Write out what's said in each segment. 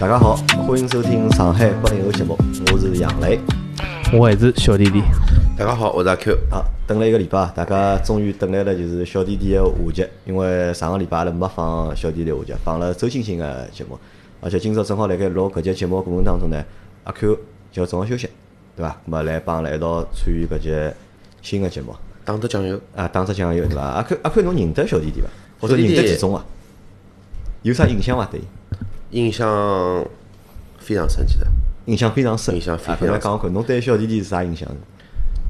大家好，欢迎收听上海八零后节目，我是杨磊。我还是小弟弟。大家好，我是阿 Q。啊，等了一个礼拜，大家终于等来了，就是小弟弟的下集。因为上个礼拜阿拉没放小弟弟下集，放了周星星的节目。而且今朝正好辣盖录搿节节目过程当中呢，阿 Q 就正好休息，对伐？咁么来帮阿拉一道参与搿节新的节目。打只酱油，啊，打只酱油，对伐？阿 Q 阿 Q，侬认得小弟弟伐？或者认得其中伐？有啥印象伐？对伊，印象非常深，记得。印象非常深。印象非常搿来讲看，侬对小弟弟是啥印象？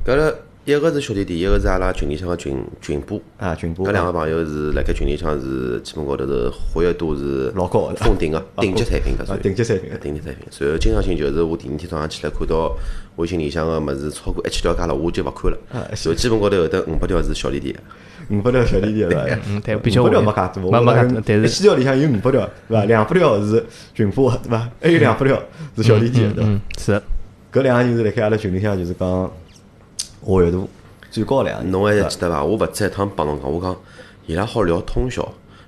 搿个一个是小弟弟，一个是阿拉群里向个群群播。啊，群播搿两个朋友是辣盖群里向是基本高头是活跃度是老高的封顶个顶级产品，搿属啊于顶级产品顶级产品。随后经常性就是我第二天早上起来看到微信里向个物事超过一千条加了，我就勿看了。啊所以基本高头有得五百条是小弟弟的。五百条小弟弟对伐？嗯，对，比较五百条没介多，没没我介多，但是一千条里向有五百条，对伐？两百条是群播，对伐？还有两百条是小弟弟的，对伐？嗯是的，搿两个人是辣盖阿拉群里向就是讲活跃度最高两个人。侬还记得伐？我勿止一趟帮侬讲，我讲伊拉好聊通宵，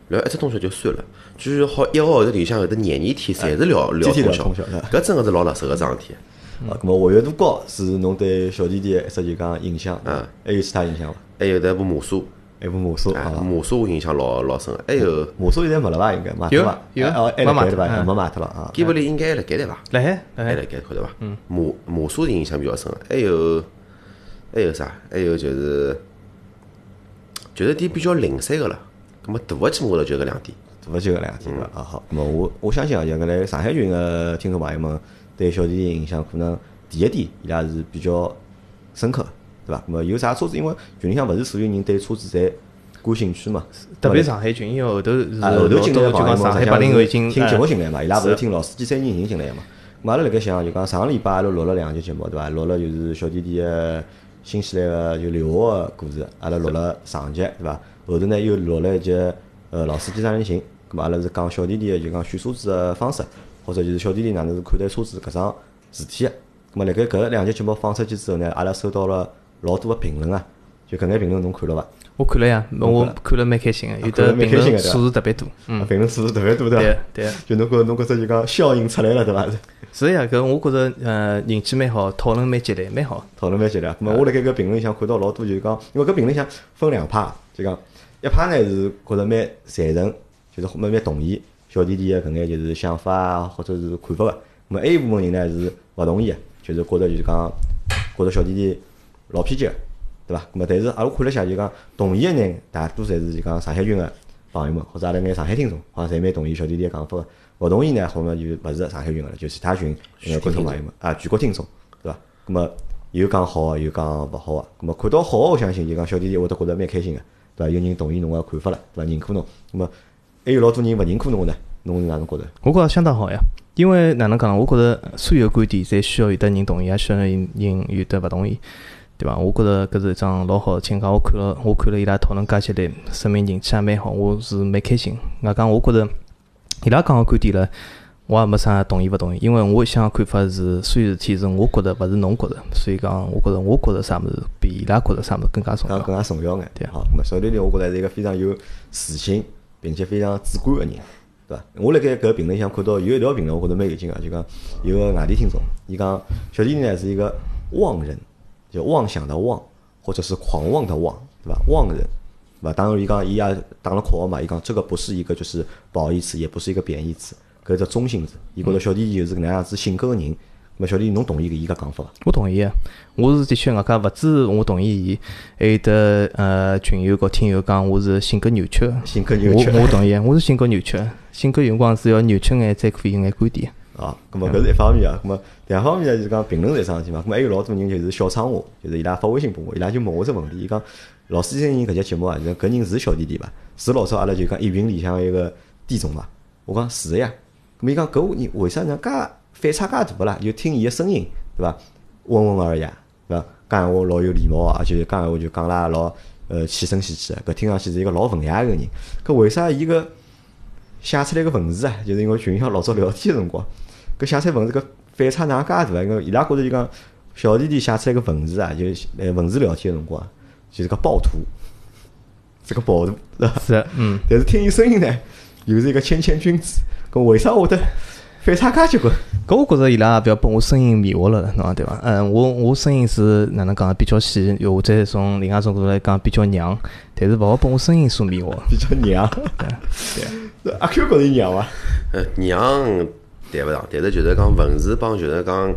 聊一只通宵就算了，居然好一个号头里向有的廿二天，侪是聊聊通通宵搿真个是老辣手个桩事体。啊，咁么活跃度高是侬对小弟弟的一只就讲印象，嗯还有其他印象伐？还有得部魔术，还有部魔术哎，啊，魔术我印象老老深个。还有魔术现在没了伐？应该有伐？有哎哦，没卖辣盖对伐？脱嗯没卖脱了啊。基本里应该还辣盖对伐？来海来海还辣盖看对伐？嗯。魔魔术是印象比较深个，还有还有啥？还有就是就是点比较零散个了。葛末大个节目高头就搿两点。大勿就搿两点了？啊好，咁么我我相信啊，像搿来上海群个听众朋友们对小弟弟印象可能第一点伊拉是比较深刻，对伐？咁么有啥车子？因为群里向勿是所有人对车子侪感兴趣嘛，特别上海群，因为后头后头进来老多就讲上海八零后已经听节目哎进来嘛，伊拉勿是是听老司机三人行进来嘛。咁阿拉辣盖想，就讲上个礼拜阿拉录了两集节目，对伐？录了就是小弟弟个新西兰个就留学个故事，阿拉录了上集，对伐？后头呢又录了一集呃老司机三人行，咁么阿拉是讲小弟弟个就讲选车子个方式，或者就是小弟弟哪能是看待车子搿桩事体个。咁么辣盖搿两集节目放出去之后呢，阿拉收到了老多个评论啊，就搿眼评论侬看了伐？我看了呀，我看了蛮开心个，有的评论数字特别多，啊嗯，评论数字特别多，对伐？对对。就侬觉侬觉着就讲效应出来了，对伐？是呀，搿我觉着呃人气蛮好，讨论蛮激烈，蛮好。讨论蛮激烈。咁么我辣盖搿评论里向看到老多就是讲，因为搿评论里向分两派，就讲一派呢是觉着蛮赞成，就是蛮蛮同意小弟弟个搿眼就是想法啊，或者是看法个。咁么还有一部分人呢是勿同意个，就是觉着就是讲觉着小弟弟老偏激个，对伐？咁么但是阿拉看了下就讲同意个人大多侪是就讲上海群个朋友们，或者阿拉眼上海听众，好像侪蛮同意小弟弟个讲法个。勿同意呢，好像就勿是上海群个了，就其他群眼观众朋友们啊，全国听众，对伐？咁么有讲好个，有讲勿好个。咁么看到好个，我相信就讲小弟弟会得觉着蛮开心个，对伐？有人同意侬个看法了，对伐？认可侬。咁么还有老多人勿认可侬个呢，侬是哪能觉着？我觉着相当好呀，因为哪能讲？我觉着所有观点侪需要有得人同意，也需要有人有得勿同意，对伐？我觉着搿是一桩老好个情况。我看了，我看了伊拉讨论介激烈，说明人气也蛮好，我是蛮开心。外讲我觉着伊拉讲个观点唻，我也没啥同意勿同意，因为我想个看法是，所有事体是我觉着，勿是侬觉着，所以讲，我觉着我觉着啥物事比伊拉觉着啥物事更加重要。讲更加重要眼。对啊好，咁么小弟弟我觉着是一个非常有自信并且非常主观个人，对伐？我辣盖搿评论里向看到有一条评论，我觉着蛮有劲个，就讲有个外地听众，伊讲小弟弟呢是一个旺人，就妄想的妄，或者是狂妄的妄，对伐？妄人。对伐？当然，伊讲伊也打了括号嘛，伊讲这个不是一个就是褒义词，也不是一个贬义词，搿是中性词。伊觉着小弟弟就是搿能样子性格个人。咁么小弟弟侬同意搿伊搿讲法伐？我同意个，我是的确外加勿止我同意伊，还有得呃群友和听友讲我是性格扭曲的。性格扭曲我我同意，我是性格扭曲的，性格有辰光是要扭曲眼才可以有眼观点。啊，咁么搿是一方面啊，咁么第二方面呢，就是讲评论是一桩事体嘛，咁么还有老多人就是小窗户，就是伊拉发微信拨我，伊拉就问我只问题，伊讲老司机三人搿节节目啊，搿人是小弟弟伐？是老早阿拉就讲一群里向一个弟总伐？我讲是个呀，咁么伊讲搿人为啥人介反差介大个啦？就听伊个声音，对伐？温文尔雅，对伐？讲闲话老有礼貌啊，而且讲闲话就讲啦老呃气声气气个，搿听上去是一个老文雅个人。搿为啥伊个写出来个文字啊，就是因为群里向老早聊天个辰光，搿写出来文字搿反差哪介大啊？因为伊拉觉着就讲小弟弟写出来个文字啊，就是呃文字聊天个辰光，就是个暴徒，是个暴徒，是吧？是，嗯，但是听伊声音呢，又是一个谦谦君子。搿为啥会得反差介结棍。搿我觉着伊拉也勿要拨我声音迷惑了，侬讲对伐？嗯，我我声音是哪能讲比较细，又或者从另外一种角度来讲比较娘，但是勿好拨我声音所迷惑。比较娘。对，阿 Q 觉着娘伐？呃，娘谈勿上，但是就是讲文字帮就是讲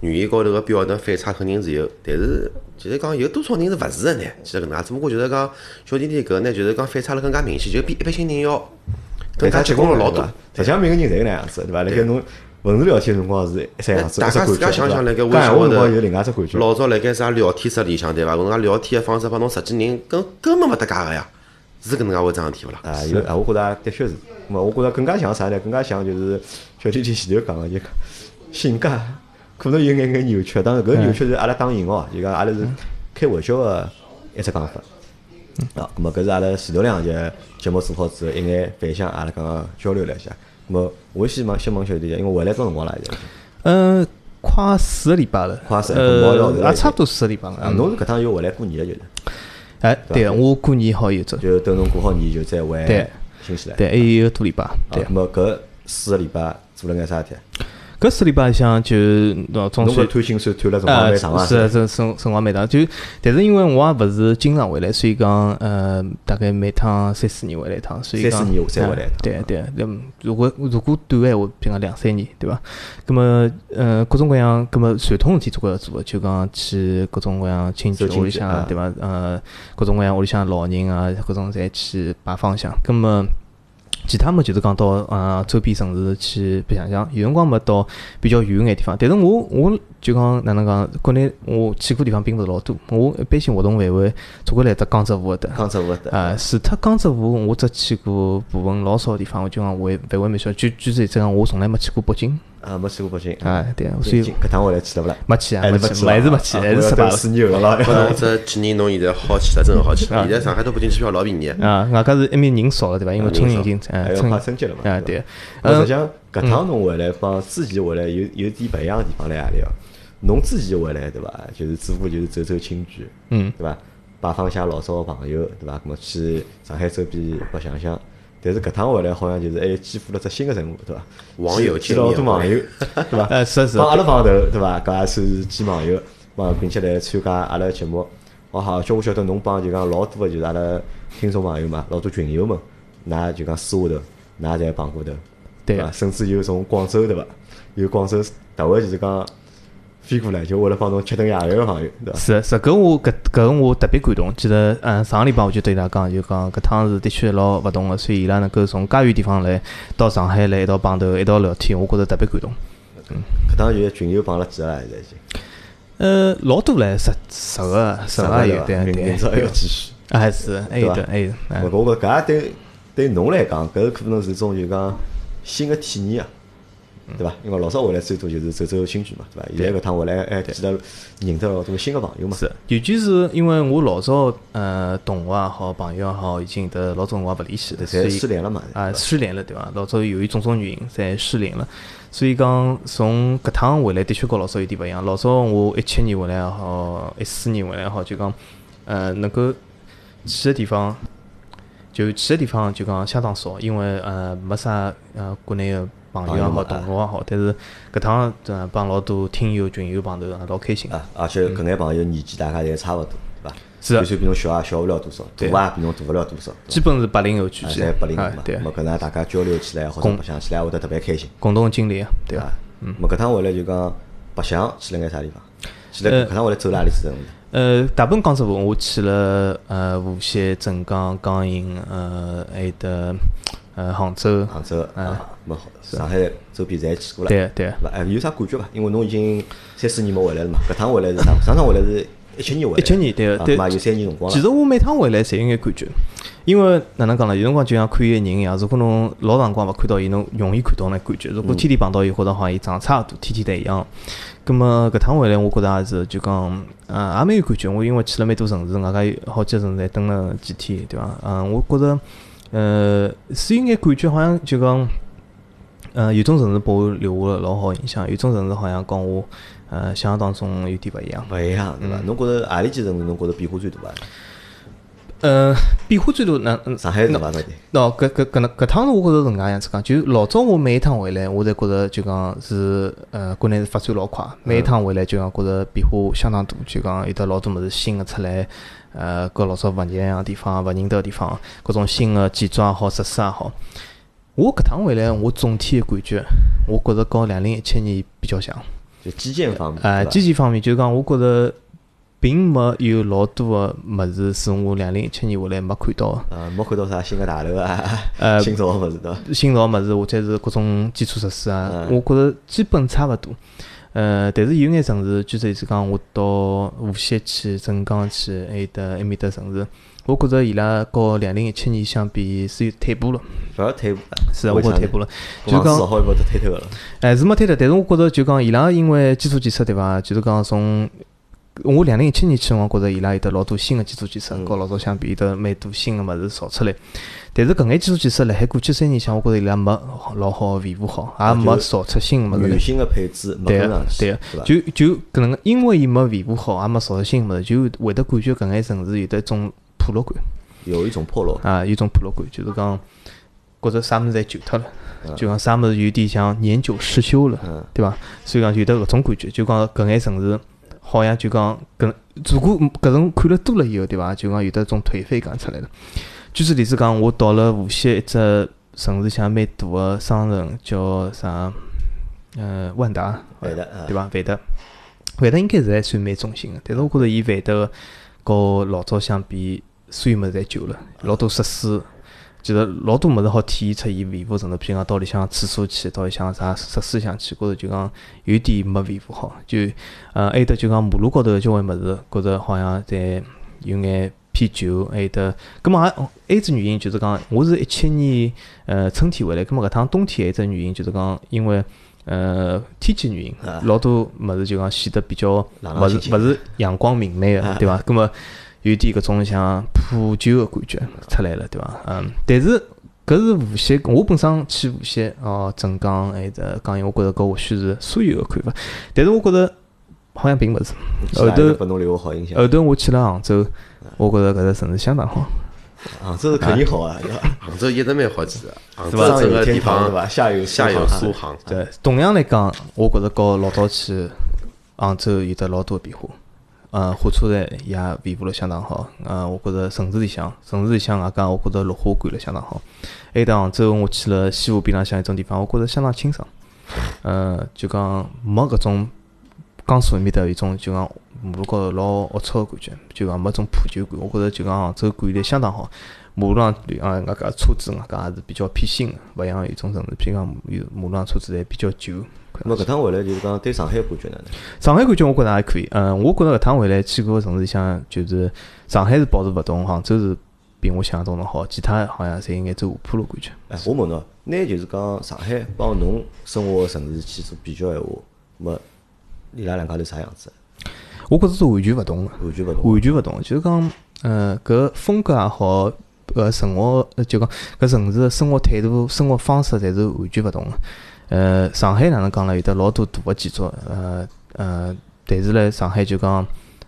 语言高头个表达反差肯定是有，但是就是讲有多少人是勿是个呢？其实搿能介，只不过就是讲小弟弟搿呢，就是讲反差了更加明显，就比一般性人要更加结棍了老多。实际上每个人侪搿能样子，对伐？辣盖侬文字聊天辰光是一只样子，大家自家想想，辣盖微信信高头另外一只感觉。老早辣盖啥聊天室里向对伐？搿能介聊天个方式帮侬实际人根根本勿搭界个呀，是搿能介回桩事体勿啦？啊，有啊，我觉着的确是。我觉着更加像啥呢？更加像就是小弟弟前头讲个，就讲性格可能有眼眼扭曲。当然，搿扭曲是阿拉打引号，就讲阿拉是开玩笑个一只讲法。啊，咁么搿是阿拉前头两集节目做好之后，一眼反响，阿拉刚刚交流了一下。咁么，我先问先问小弟弟，因为回来多辰光了现在？嗯，快四个礼拜了，快也差不多四个礼拜了。侬是搿趟又回来过年了，就是，哎，对，我过年好有走，就等侬过好年就再回对新西兰。对，还有一个多礼拜，对啊，咁。么搿四个礼拜做了眼啥事体？搿四礼拜里向就喏，总算侬搿摊薪水摊了辰光呃蛮长啊。是是辰辰光蛮长，就但是因为我也勿是经常回来，所以讲呃大概每趟三四年回来一趟，所以讲三四年才回来一趟呃对对，那如果如果短个闲话，比如讲两三年，对伐？葛么呃各种各样，葛么传统事体总归要做个，就讲去各种各样亲戚屋里向对伐？呃各种各样屋里向老人啊，各种侪去拜访一下，葛么。其他么就是讲到呃周边城市去白相相，有辰光么到比较远眼地方。但是我我就讲哪能讲，国内我去过地方并勿是老多，我一般性活动范围总归来得江浙沪搿搭。江浙沪的啊，除脱江浙沪，我只去过部分老少地方，我就讲我范围蛮小。举举例子讲，我从来没去过北京。啊，没去过北京。啊，对，所以搿趟回来去了勿啦？没去啊，还是没去，还是没去，啊还是失败了。我要等四年后了搿啦。侬这几年侬现在好去了，真个好去了。现在上海到北京机票老便宜的。啊，外加是埃面人少了，对伐？因为啊春运已人经还要哎春运快春节了嘛？啊，对实嗯际上搿趟侬回来帮之前回来有有点勿一样的地方辣何里哦？侬之前回来对伐？就是主要就是走走亲眷，嗯，对伐？拜访一下老早个朋友，对伐？咾么去上海周边白相相。但是搿趟回来好像就是还肩负了只新个任务，对伐？网友见了老多网友，对伐？呃，是是帮，阿拉帮头，对伐？搿也算是见网友，帮并且来参加阿拉个节目。哦好，叫我晓得侬帮就讲老多个就是阿拉听众朋友嘛，老多群友们，㑚就讲私下头，㑚侪碰过头，对伐？甚至有从广州对伐？有广州特为就是讲飞过来，就为了帮侬吃顿夜饭个朋友，对伐？是是，搿我搿搿我特别感动。记得嗯，上个礼拜我就对伊拉讲，就讲搿趟是的确老勿同个，所以伊拉能够从介远地方来到上海来一道碰头，一道聊天，我觉着特别感动。搿趟就是群友碰了几个了，现在已经。呃，老多唻，十十个十个也有，对对明明朝还要对，继续。还是还有对吧的还有，哎我我觉搿也对对侬来讲，搿可能是种就讲新个体验啊，对伐？因为老早回来最多就是走走亲眷嘛，对伐？现在搿趟回来还记得认得老多新个朋友嘛。是，尤其是因为我老早呃同学也好，朋友也好，已经得老早辰光勿联系了，所侪以失联了嘛。啊，失联了，对伐？老早由于种种原因，侪失联了。所以讲，从搿趟回来，的确跟老早有点勿一样。老早我一七年回来也好，一四年回来也好，就讲，呃，能够去的地方，就去的地方就讲相当少，因为呃没啥呃国内的朋友也好，同学也好。但是搿趟呃帮老多听友群友碰头，也老开心。啊，而且搿眼朋友年纪大家侪差勿多，对伐？是的就算比侬小也小勿了多少，对大也比侬大勿了多少。基本是八零后聚啊，集，侪八零后嘛，，咾，么搿能大家交流起来或者共白相起来，会得特别开心，共同经历啊，对伐伐？？嗯，咾搿趟回来就讲白相去了眼啥地方？去了呃搿趟回来走了哪里去的？呃，大部分江浙沪我去了呃无锡、镇江、江阴，呃还有得呃杭州，杭州啊，咾好，上海周边侪去过了。对对。哎，有啥感觉伐？因为侬已经三四年没回来了嘛，搿趟回来是啥？上趟回来是一七年回来，一七年对对有三年辰光。其实我每趟回来侪有眼感觉，因为哪能讲呢？有辰光就像看一个人一样，如果侬老长辰光勿看到伊，侬容易看到那感觉。如果天天碰到伊，或者好像伊长得差勿多，天天侪一样。葛么搿趟回来，我觉着也是就讲，嗯，也蛮有感觉。我因为去了蛮多城市，外加有好几个城市还蹲了几天，对伐？嗯，我觉着，呃，是有眼感觉，好像就讲，呃，有种城市拨我留下了老好印象，有种城市好像跟我，呃，想象当中有点勿一样。勿一样对伐？嗯侬觉着何里几城市侬觉着变化最大啊？呃，变化最大，那嗯，上海是伐？到底？喏，搿搿搿能搿趟我觉着是搿能介样子讲，就老早我每一趟回来，我侪觉着就讲是呃，国内是发展老快，每一趟回来就讲觉着变化相当大，就讲有得老多物事新个出来，呃，搿老早勿一样个地方，勿认得个地方，各种新个建筑也好，设施也好。我搿趟回来，我总体个感觉，我觉着跟两零一七年比较像。就基建方面，呃，基建方面，就讲我觉着并没有老多个物事是我两零一七年回来没看到个。呃，没看到啥新个大楼啊，呃，新造个物事对伐？新造物事或者是各种基础设施啊，嗯我觉着基本差勿多。呃，但是有眼城市，举个例子讲，我到无锡去、镇江去，还有得埃面搭城市，我觉着伊拉和两零一七年相比是有退步了，勿要退步了，是啊，我觉着退步了。就讲好一跑都退脱了。哎，是没退的，但是我觉着就讲伊拉因为基础建设对伐？就是讲从我两零一七年去辰光，觉着伊拉有得老多新个基础建设，嗯和老早相比有得蛮多新个物事造出来。但是搿眼基础建设辣海过去三年向，我觉着伊拉没老好地维护好，也没造出新个物事。新个配置没对个跟上，去，对个？就就搿能，因为伊没维护好，也没造出新个物事，就会得感觉搿眼城市有得一种破落感有一种破落，啊，有一种破落感，就是讲觉着啥物事侪旧脱了，嗯就讲啥物事有点像年久失修了。嗯，对伐？所以讲有得搿种感觉，就讲搿眼城市好像就讲搿，如果搿种看了多了以后，对伐？就讲有得种颓废感出来了。举个例子讲，我到了无锡一只城市像蛮大个商城，叫啥？呃，万达，会的，嗯对伐？万达，万达应该是还算蛮中心个，但是我觉着伊万达和老早相比，所有物事侪旧了，老多设施。其实老多物事好体现出伊维护程度，譬如讲到里向厕所去，到里向啥设施向去，觉着就讲有点没维护好。就呃，还有得就讲马路高头的交关物事，觉着好像在有眼偏旧，还有得，葛末也还只原因就是讲，我是一七年呃春天回来，葛末搿趟冬天还有一只原因就是讲，因为呃天气原因啊，老多物事就讲显得比较勿是勿是阳光明媚个，对伐？葛末有点搿种像破旧个感觉出来了，对伐？嗯，但是搿是无锡，我本身去无锡哦，镇江还有得江阴，我觉着搿或许是所有个看法，但是我觉着好像并勿是。后头拨侬留个好印象。后头我去了杭州，我觉着搿只城市相当好。杭州是肯定好啊，对伐？杭州一直蛮好记的，杭州上有整个地方天堂对伐？下有下有苏苏杭，对，同样来讲，我觉着和老早去杭州有得老多变化。呃，火车站也维护了相当好。呃，我觉着城市里向，城市里向外加我觉着绿化管了相当好。还有得杭州，我去了西湖边浪向一种地方，我觉着相当清爽。呃，就讲没搿种江苏埃面搭有一种就讲马路高头老龌龊个感觉，就讲没种破旧感。我觉着就讲杭州管理相当好。马路上啊，外加车子外加也是比较偏新个，勿像有种城市，譬如讲有马路上车子侪比较旧。那么搿趟回来就是讲对上海感觉哪能？上海感觉我觉着还可以，嗯，我觉着搿趟回来去过个城市里向，就是上海是保持勿同，杭州是比我想象中的好，其他好像侪应该走下坡路感觉。哎，我问侬，拿就是讲上海帮侬生活个城市去做比较闲话，那么伊拉两家头啥样子？我觉着是完全勿同个，完全勿同。完全勿同，就是讲，呃，搿风格也好，搿生活呃就讲搿城市个生活态度、生活方式，侪是完全勿同个。呃，上海哪能讲呢？有得老多大个建筑，呃呃，但是呢，上海就讲，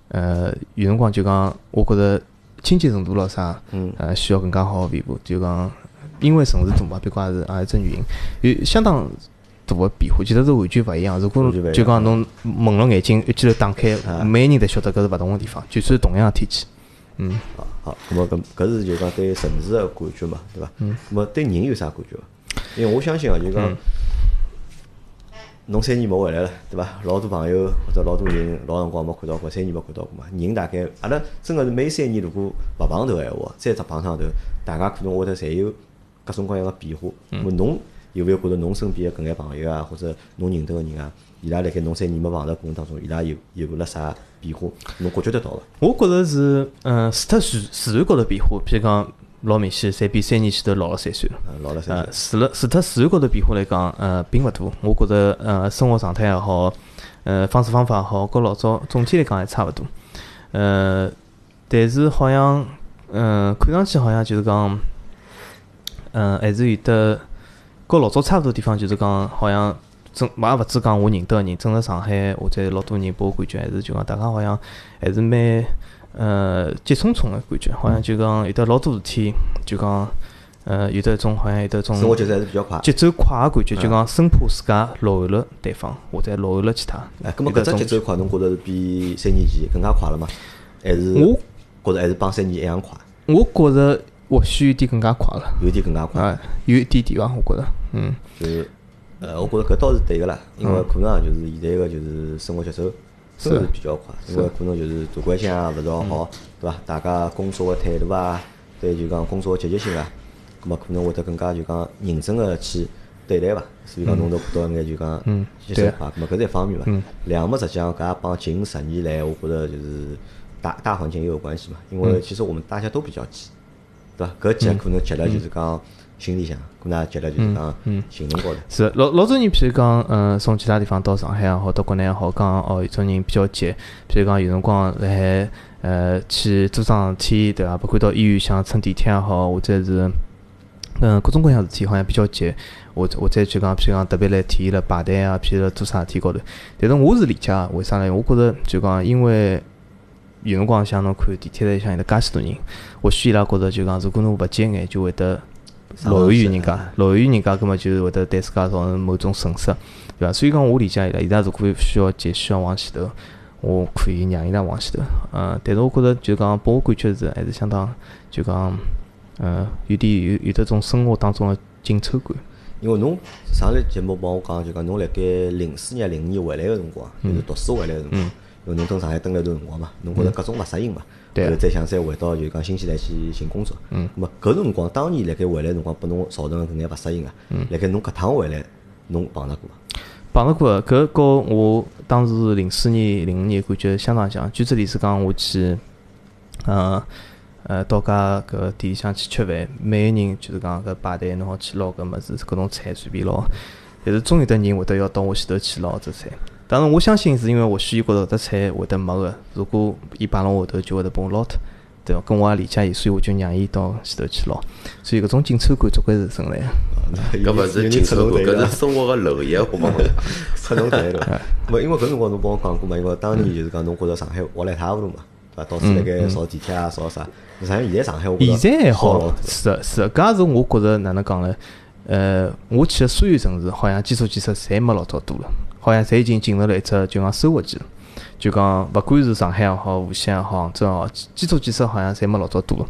呃，有辰光就讲，我觉着清洁程度咯啥，嗯，呃，需要更加好个维护。就讲，因为城市大嘛，别讲也是也一只原因，有相当大个变化，其实是完全勿一样。如果就讲侬蒙了眼睛一记头打开啊，每个人侪晓得搿是勿同个地方，就算同样个天气，嗯。好，好，咁么搿搿是就讲对城市个感觉嘛，对伐？嗯。咁么对人有啥感觉伐？因为我相信啊，就讲嗯侬三年没回来了，对伐？老多朋友或者老多人老辰光没看到过，三年没看到过嘛。人大概阿拉真个是每三年如果勿碰头闲话，再只碰上头，大家可能会得侪有各种各样个变化。咁么侬有勿有觉着侬身边个搿眼朋友啊，或者侬认得个人啊，伊拉辣盖侬三年没碰头过程当中，伊拉有有了啥变化？侬感觉得到伐？我觉着是，嗯，除脱自自然高头变化，譬如讲老明显，侪比三年前头老了三岁了。啊，老了三呃，岁，除了除脱自然高头变化来讲，呃，并勿大。我觉着，呃，生活状态也好，呃，方式方法也好，跟老早总体来讲还差勿多。呃，但是好像，嗯、看上去好像就是讲，嗯、还是有得跟老早差勿多地方，就是讲好像。真也勿止讲我认得个人，整个上海或者老多人拨我感觉还是就讲大家好像还是蛮呃急匆匆个感觉，好像就讲有得老多事体，就讲呃有得一种好像有得一种生活节奏还是比较快。节奏快个感觉，就讲生怕自家落后了对方，或者落后了其他。哎，咁么搿只节奏快，侬觉着是比三年前更加快了吗？还是我觉着还是帮三年一样快，我觉着或许有点更加快了，有点更加快。啊，有一点点伐，我觉着，嗯，就是呃，我觉着搿倒是对个啦，因为可能啊，就是现在个就是生活节奏真的是比较快，因为可能就是大环境啊勿是老好，对伐？大家工作个态度啊，对就讲工作个积极性啊，葛末可能会得更加就讲认真个去对待伐。所以讲侬都看到一眼就讲嗯节对啊奏快，葛末搿是一方面嘛嗯。两么实际上搿也帮近十年来，我觉着就是大大环境也有关系嘛，因为其实我们大家都比较急。对伐？搿急可能急了就是讲心里向，可能也急了就是讲行动高头。是老老多人，譬如讲，嗯，从其他地方到上海也好，到国内也好，讲哦，有种人比较急，譬如讲有辰光辣海呃去做桩事体，对伐？包括到医院想乘地铁也好，或者是嗯各种各样事体，好像比较急，或者或者就讲，譬如讲特别来体现了排队啊，譬如做啥事体高头。但是我是理解的，为啥呢？我觉着就讲，因为有辰光像侬看地铁里向有得介许多人，或许伊拉觉着就讲，如果侬勿急眼，就会得落后于人家，落后于人家，葛末就会得对自家造成某种损失，对伐？所以讲，我理解伊拉，伊拉如果需要急，需要往前头，我可以让伊拉往前头。嗯，但是我觉着就讲，拨我感觉是还是相当就讲，嗯，有点有有得种生活当中的紧凑感。因为侬上个节目帮我讲，就讲侬辣盖零四年、零五年回来个辰光，就是读书回来个辰光，因为侬蹲上海蹲了一段辰光嘛，侬觉着各种勿适应嘛，后头再想再回到就是讲新西兰去寻工作，嗯，那么搿辰光当年辣盖回来个辰光，拨侬造成个搿眼勿适应啊，嗯辣盖侬搿趟回来，侬碰着过伐？碰着过的，搿和我当时零四年、零五年感觉相当像。举只例子讲，我去，呃呃，到家搿店里向去吃饭，每个人就是讲搿排队，侬好去捞搿物事，搿种菜随便捞。但是总有得人会得要到我前头去捞只菜。当然，我相信是因为或许伊觉着搿只菜会得没个，如果伊摆辣我后头，就会得帮我捞脱，对伐？跟我也理解伊，所以我就让伊到前头去捞。所以搿种紧凑感总归是存在的。搿勿是紧凑感，搿是生活个漏夜，我帮侬讲。出侬台了，勿因为搿辰光侬帮我讲过嘛，因为当年就是讲侬觉着上海活了一塌糊涂嘛，对伐？到处辣盖扫地铁啊，扫啥？实际上现在上海我现在还好是的，是的，搿也是我觉着哪能讲呢？呃，我去的所有城市，好像基础建设侪没老早多了，好像侪已经进入了一只就讲收获期了。就讲勿管是上海也好，无锡也好，杭州也好，基基础建设好像侪没老早多了。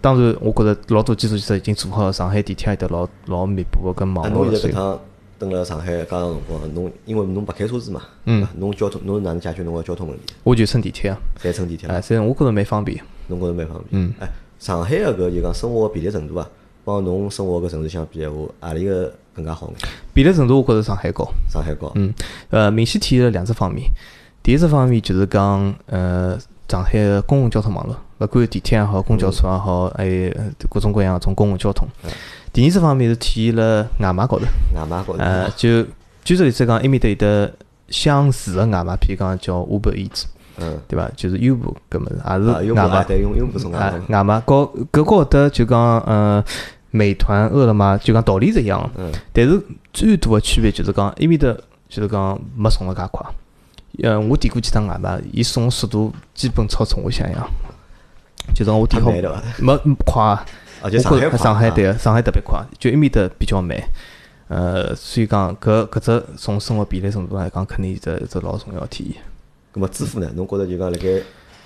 当然，我觉着老多基础建设已经做好了，上海地铁有得老老密布个跟啊，网络侬现在搿趟蹲辣上海搿样辰光，侬因为侬勿开车子嘛，嗯，侬交通侬是哪能解决侬个交通问题？我就乘地铁啊，侪乘地铁哎，嘛，所以我觉着蛮方便。侬觉着蛮方便。嗯，哎，上海个搿就讲生活个便利程度啊，帮侬生活个城市相比闲话，何里个更加好眼？便利程度我觉着上海高。上海高，嗯，呃，明显体现了两只方面。第一只方面就是讲，呃，上海个公共交通网络，勿管地铁也好，公交车也好，还有呃各种各样种公共交通。第二只方面是体现了外卖高头，外卖高头，呃，就举个例子讲，埃面搭有得相似个外卖，譬如讲叫 Uber Eats，嗯，对伐？就是优步搿物事啊，也是外卖。对，用用不送外啊卖，，外卖高搿高会得就讲，呃，美团、饿了么就讲道理是一样但是最大的区别就是讲，埃面搭就是讲没送了介快。呃，我点过几趟外卖，伊送的速度基本超出我想象。就讲我点好没快，我觉得上海上海对个，上海特别快，就埃面搭比较慢。呃，所以讲搿搿只从生活便利程度来讲，肯定是一只老重要的体现。咁么支付呢？侬觉着就讲辣盖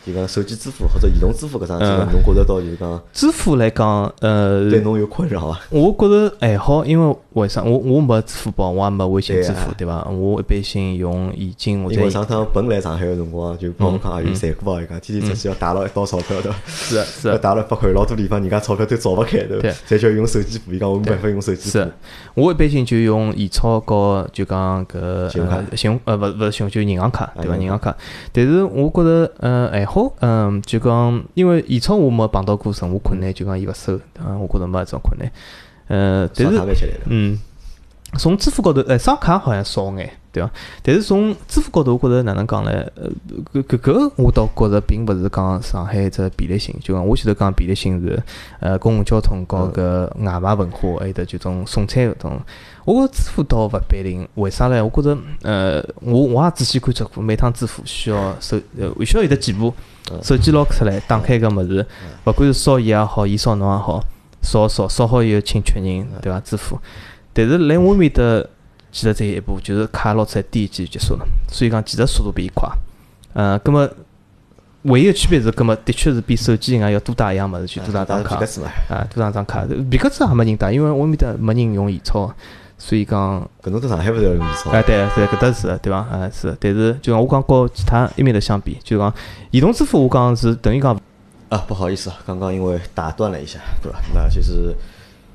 就讲手机支付或者移动支付搿桩事体，嗯侬觉着到就是讲支付来讲，呃，对侬有困扰伐？我觉着还好，因为为啥？我我没支付宝，我也没微信支付，对伐？我一般性用现金或者因为上趟本来上海个辰光就帮我讲，嗯也有残酷啊，伊讲天天出去要带牢一包钞票对伐？是的是的要带了一百块，老多地方人家钞票都找勿开对伐对？侪叫用手机付，伊讲我没办法用手机付是。，我一般性就用现钞和就讲搿信用卡呃信用呃勿勿是信用就银行卡对伐？银行银行卡，但是我觉着呃还好，嗯就讲因为现钞我没碰到过任何困难，就讲伊勿收，啊我觉着没搿种困难，呃但是。嗯，从支付高头，哎，刷卡好像少眼，对伐？但是从支付高头，我觉着哪能讲呢？呃，搿搿搿我倒觉着并勿是讲上海只便利性，就讲我前头讲便利性是呃公共交通和搿外卖文化，还有得就种送餐搿种。我觉着支付倒勿必定，为啥呢？我觉着呃，我我也仔细观察过，每趟支付需要手呃需要有得几步，手机拿出来，打开搿物事，勿管是扫伊也好，伊扫侬也好，扫扫扫好以后请确认，对伐？支付。但是来我面搭，其实只有一步，就是卡拿出来点一记就结束了。所以讲，其实速度比伊快。呃，葛么唯一个区别是，葛么的确是比手机银行要多带一样物事，去多带张卡。啊，多带张卡。皮克斯也没人带，因为我面搭没人用现钞，所以讲。搿侬在上海勿是要用现钞？哎，对，对搿搭是，对伐？哎，是。但是就讲我讲和其他一面的相比，就讲移动支付，我讲是等于讲。啊，不好意思啊，刚刚因为打断了一下，对吧？那其实。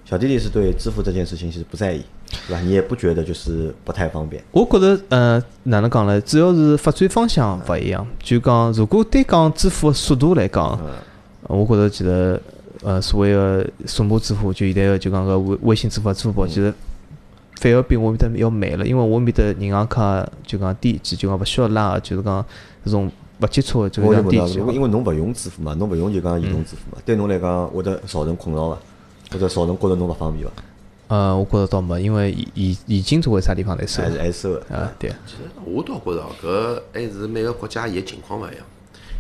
小弟弟是对支付这件事情其实不在意，对吧？你也不觉得就是不太方便。我觉着，呃，哪能讲呢？主要是发展方向勿一样。就讲，如果单讲支付的速度来讲，我觉着其实，呃，所谓的数码支付，就现在个就讲个微微信支付、支付宝，其实反而比我面搭要慢了。因为我面搭银行卡就讲点击，就讲勿需要拉，就是讲这种勿接触的，就是讲点击。因为侬勿用支付嘛，侬勿用就讲移动支付嘛，对侬来讲会得造成困扰伐？或者造成觉着侬勿方便伐？呃，我觉着倒没，因为已已经作为啥地方来收？还是还收的啊？对。其实我倒觉着搿还是每个国家伊个情况勿一样。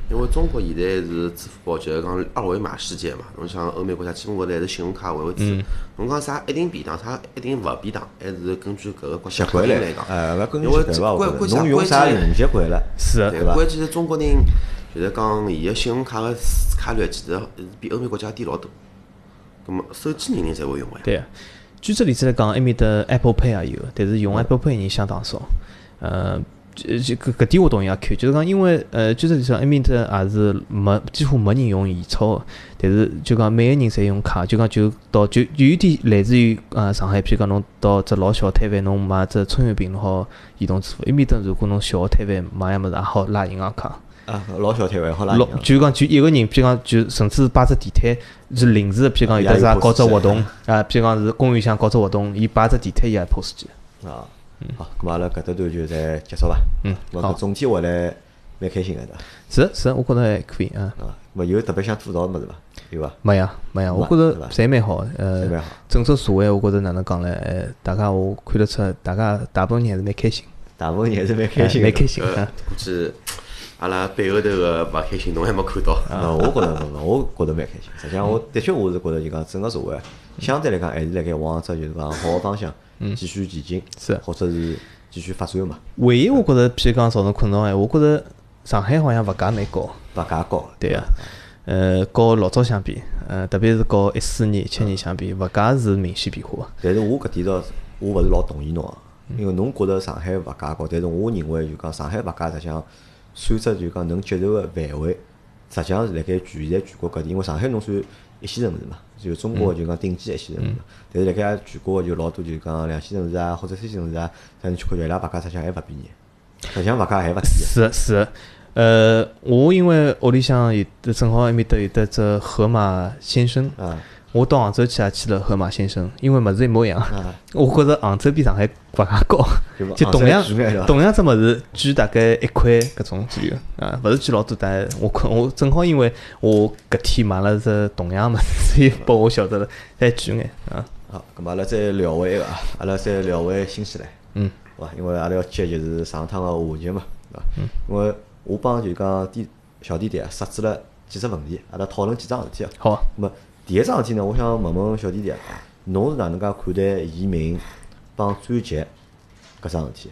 因为中国现在是支付宝，就是讲二维码世界嘛。侬像欧美国家基本高头还是信用卡为为主。侬讲啥一定便当，啥一定勿便当，还是根据搿个国家惯例来讲。哎，勿根据习惯吧。侬用啥用习惯了？是，对伐？关键是中国人就是讲伊个信用卡个卡率其实是比欧美国家低老多。咁么手机人人侪会用呀？对啊，举只例子来讲，埃面的 Apple Pay 也有，但是用 Apple Pay 人相当少。呃，就就就搿搿点我同意阿 Q，就是讲，因为呃，举只例子，埃面的也是没几乎没人用现钞个，但是就讲每个人侪用卡，就讲就到就就有点来自于呃上海，譬如讲侬到只老小摊贩，侬买只葱油饼，侬好移动支付；埃面的如果侬小摊贩买样物事，也好拉银行卡。啊，老小摊位好啦，老就讲就一个人，譬如讲就甚至摆只地摊是临时，譬如讲有的啥搞只活动啊，譬如讲是公园想搞只活动，伊摆只地摊伊也 POS 机啊。好，咁阿拉搿搭段就再结束伐？嗯，好。总体回来蛮开心个对伐？是是，我觉着还可以啊。啊，没有特别想吐槽物事伐？有伐？没呀没呀，我觉着侪蛮好。呃，整个社会我觉着哪能讲呢？呃，大家我看得出，大家大部分人还是蛮开心。大部分人还是蛮开心，蛮开心啊。估计。阿拉背后头个勿开心，侬还没看到。啊，我觉着，我觉着蛮开心。实际上，我的确我是觉着，就讲整个社会相对来讲还是辣盖往只就是讲好个方向继续前进，是或者是继续发展嘛。唯一我觉着，譬如讲造成困扰哎，我觉着上海好像物价蛮高，物价高，对啊。呃，和老早相比，呃，特别是和一四年、一七年相比，物价是明显变化。但是我搿点倒，我勿是老同意侬啊，因为侬觉着上海物价高，但是我认为就讲上海物价实际上。算只就讲能接受个范围，实际上是辣盖全现在全国各地，因为上海侬算一线城市嘛，就中国就讲顶级一线城市。但是辣盖全国就老多就讲两线城市啊，或者三线城市啊，像你去看伊拉物价实际上还勿便宜，实际上物价还勿低。是是，呃，我因为屋里向有得正好埃面搭有得只盒马鲜生。啊。我到杭州去也去了盒马鲜生，因为物事一模一样。我觉着杭州比上海物价高，就同样同样只物事，贵大概一块搿种左右啊，勿是贵老多。但我看我正好因为我搿天买了只同样物事，所以拨我晓得了还贵眼啊。好，咁阿拉再聊回一个啊，阿拉再聊回新西兰。嗯，好伐？因为阿拉要接就是上趟个话题嘛，对伐？嗯。因为我帮就讲弟小弟弟啊设置了几只问题，阿拉讨论几桩事体啊。好。咁么？第一桩事体呢，我想问问小弟弟，侬是哪能介看待移民帮转籍搿桩事体？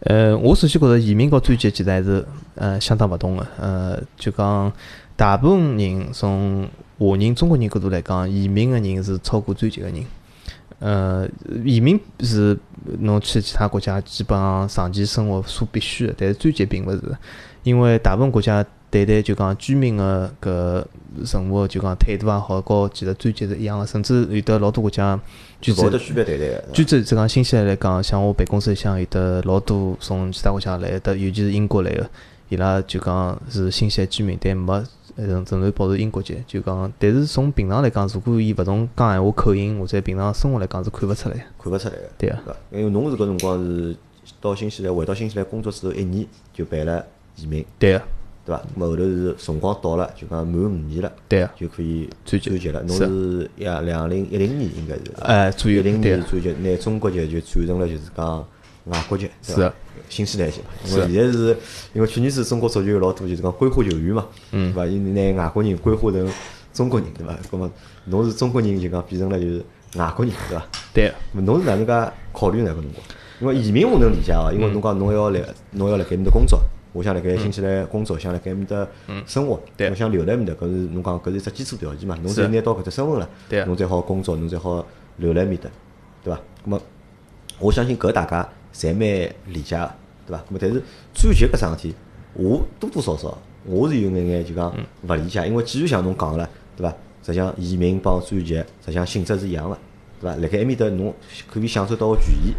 呃，我首先觉着移民和转籍其实还是呃相当勿同个。呃，就讲大部分人从华人、中国人角度来讲，移民个人是超过转籍个人。呃，移民是侬去其他国家基本上长期生活所必须个，但是转籍并勿是，因为大部分国家。对待就讲居民个搿任务，就讲态度也好，和其实专辑是一样个，甚至有的老多国家，举个区别对待个。举只就讲新西兰来讲，像我办公室里向有的老多从其他国家来的，尤其是英国来个，伊拉就讲是新西兰居民，但没仍仍然保持英国籍，就讲，但是从平常来讲，如果伊勿从讲闲话口音或者平常生活来讲是看勿出来。看勿出来个，对啊？因为侬是搿辰光是到新西兰，回到新西兰工作之后一年就办了移民，对个，对伐？后头是辰光到了，就讲满五年了，对啊，就可以转籍转籍了。侬是是呀，两零一零年应该是，哎，左一零年转籍，拿中国籍就转成了就是讲外国籍，是的？新西兰籍嘛。因为现在是因为去年子中国足球有老多就是讲规划球员嘛，嗯对伐？伊拿外国人规划成中国人，对伐？咁么侬是中国人就讲变成了就是外国人，对伐？对侬是哪能介考虑呢？搿辰光，因为移民我能理解啊，因为侬讲侬要来，侬要辣盖埃面搭工作，我想辣盖新西兰工作，想辣盖埃面搭生活，我想留辣埃面搭，搿是侬讲搿是一只基础条件嘛。侬是只有拿到搿只身份了侬再好工作，侬再好留辣埃面搭，对伐？咁么我相信搿大家侪蛮理解个，对伐？咁么但是转籍搿桩事体，我多多少少我是有眼眼就讲勿理解，因为既然像侬讲个了，对伐？实际上移民帮转籍，实际上性质是一样个，对伐？辣盖埃面搭侬可以享受到个权益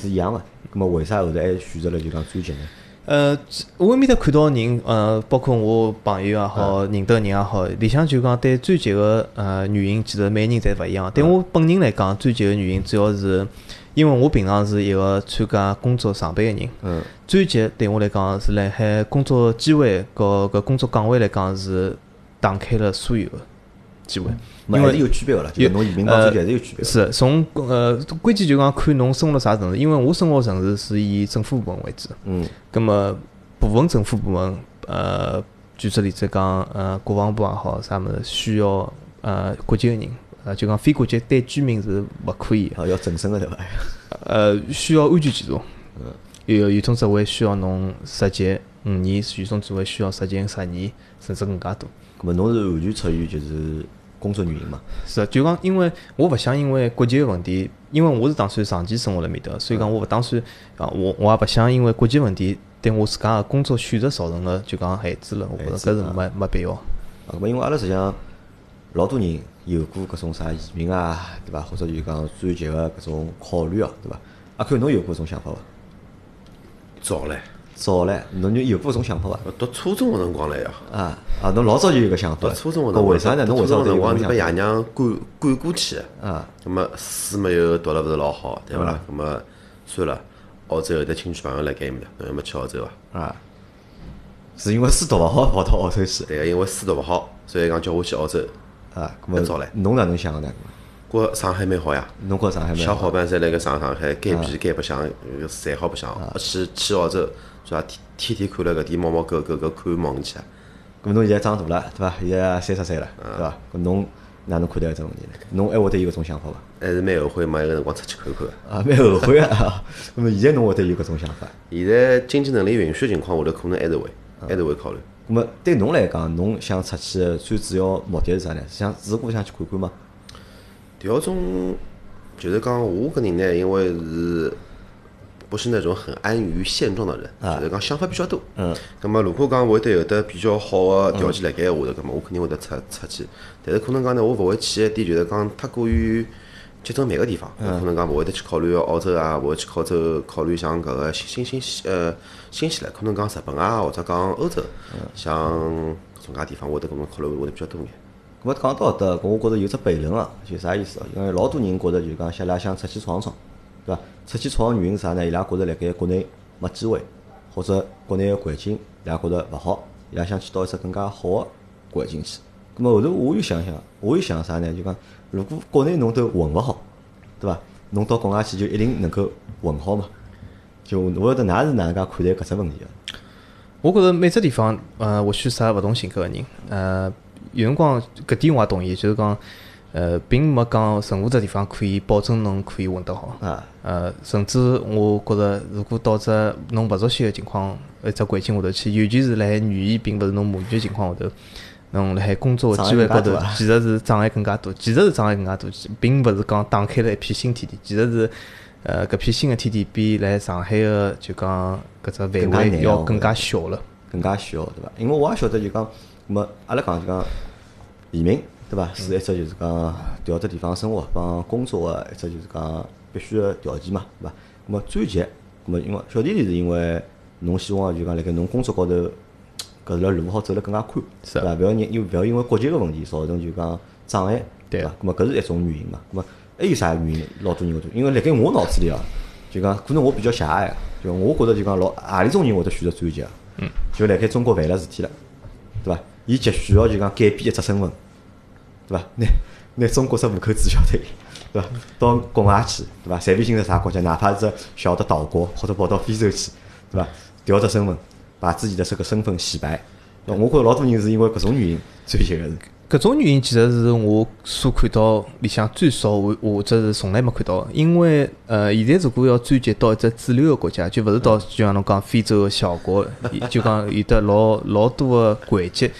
是一样个，咁么为啥后头还选择了就讲转籍呢？呃，我埃面搭看到人，呃，包括我朋友也好，认得人也好，里向就讲对转籍个呃原因，其实每人侪勿一样。对我本人来讲，转籍个原因主要是因为我平常是一个参加工作上班个人，嗯，转籍对我来讲是辣海工作机会和搿工作岗位来讲是打开了所有个机会。因为是有区别个啦，就是侬移民帮转籍还是有区别个。是从呃关键就讲看侬生活啥城市，因为我生活城市是以政府部门为主。嗯咁么部分政府部门，呃，举只例子讲，呃，国防部也好，啥物事需要呃国籍个人，呃，就讲非国籍对居民是勿可以的，啊，要正身个对伐？呃，需要安全检查。有有种职位需要侬实习五年，有种职位需要实习十年，甚至更加多。咁么侬是完全出于就是工作原因嘛？是啊，就讲，因为我勿想因为国籍个问题，因为我是打算长期生活辣面搭，所以讲我勿打算啊，我我也勿想因为国籍问题对我自家个工作选择造成了就讲限制了，我觉着搿是没没必要。啊，因为阿拉实际上老多人有过搿种啥移民啊，对伐？或者就讲转籍个搿种考虑哦，对伐？阿看侬有过搿种想法伐？早唻，早唻，侬就有过搿种想法伐？读初中个辰光了呀。啊啊，侬老早就有个想法了。读初中个辰光，为啥呢？侬中个辰光是被？爷娘赶赶过去的。啊，咁么书没有读了勿是老好，对伐啦？咁么算了，澳洲有得亲戚朋友辣盖埃面搭，侬要么去澳洲伐？啊，是因为书读勿好跑到澳洲去对个，因为书读勿好，所以讲叫我去澳洲。啊？咁搿早唻侬哪能想个呢？觉着上海蛮好呀，侬觉着上海蛮好小伙伴侪辣盖上上海，该皮该白相，呃侪好白相。去去澳洲，是伐？天天天看了搿点猫猫狗狗搿看梦去啊！咁侬现在长大了，对伐？现在三十岁了，对伐？咁侬哪能看待搿种问题呢？侬还会得有搿种想法伐？还是蛮后悔没埃个辰光出去看看的。啊，蛮后悔啊！咁么现在侬会得有搿种想法？现在经济能力允许的情况下头，可能还是会，还是会考虑。咁么对侬来讲，侬想出去的最主要目的是啥呢？是想是过想去看看吗？第二种就是讲，我搿人呢，因为是不是那种很安于现状的人，就是讲想法比较多。嗯。咁么，如果讲会得有得比较好个条件辣盖闲话头，咁么我肯定会得出出去。但是可能讲呢，我勿会去一点就是讲太过于节奏慢个地方，嗯可能讲勿会得去考虑澳洲啊，勿会去考洲考虑像搿个新新新呃新西兰，可能讲日本啊，或者讲欧洲，像搿种介地方，我会得可能考虑会得比较多眼。咁么讲到搿搭，搿我觉着有只悖论啊，就啥意思啊？因为老多人觉着就讲想伊拉想出去闯闯，对伐？出去闯个原因是啥呢？伊拉觉着辣盖国内没机会，或者国内个环境伊拉觉着勿好，伊拉想去到一只更加好个环境去。咁么后头我又想想，我又想啥呢？就讲如果国内侬都混勿好，对伐？侬到国外去就一定能够混好嘛？就我晓得㑚是哪能介看待搿只问题个？我觉着每只地方，呃，或许适合勿同性格个人，呃，有辰光搿点我也同意，就是讲，呃，并没讲任何只地方可以保证侬可以混得好。啊，呃，甚至我觉着，如果到只侬勿熟悉个情况，一只环境下头去，尤其是辣海语言并勿是侬母语个情况下头，侬辣海工作个机会高头其实是障碍更加多。其实是障碍更加多，并勿是讲打开了一片新天地。其实是，呃，搿片新个天地比来上海个就讲搿只范围要更加小了。更加小，对伐？因为我也晓得就讲，咁么阿拉讲就讲移民，对伐？是一只就是讲调只地方生活帮工作个一只就是讲必须个条件嘛，对伐？咁么转籍，咁么因为小弟弟是因为侬希望就讲辣盖侬工作高头搿条路好走得更加宽，是对伐？勿要因因勿要因为国籍个问题造成就讲障碍，对伐？咁么搿是一种原因嘛。咁么还有啥原因？老多人会得，因为辣盖我脑子里啊，就讲可能我比较狭隘啊，就我觉着就讲老何里种人会得选择转籍啊？嗯，就辣盖中国犯了事体了，对伐？伊急需要就讲改变一只身份，对伐？拿拿中国只户口注销脱，对伐？到国外去，对伐？随便寻只啥国家，哪怕是只小的岛国，或者跑到非洲去，对伐？调只身份，把自己的这个身份洗白。那我觉着老多人是因为搿种原因转籍个是。搿种原因其实是我所看到里向最少，或或者是从来没看到的。因为呃，现在如果要转籍到一只主流个国家，就勿是到就像侬讲非洲个小国，就讲有的老老多个环节，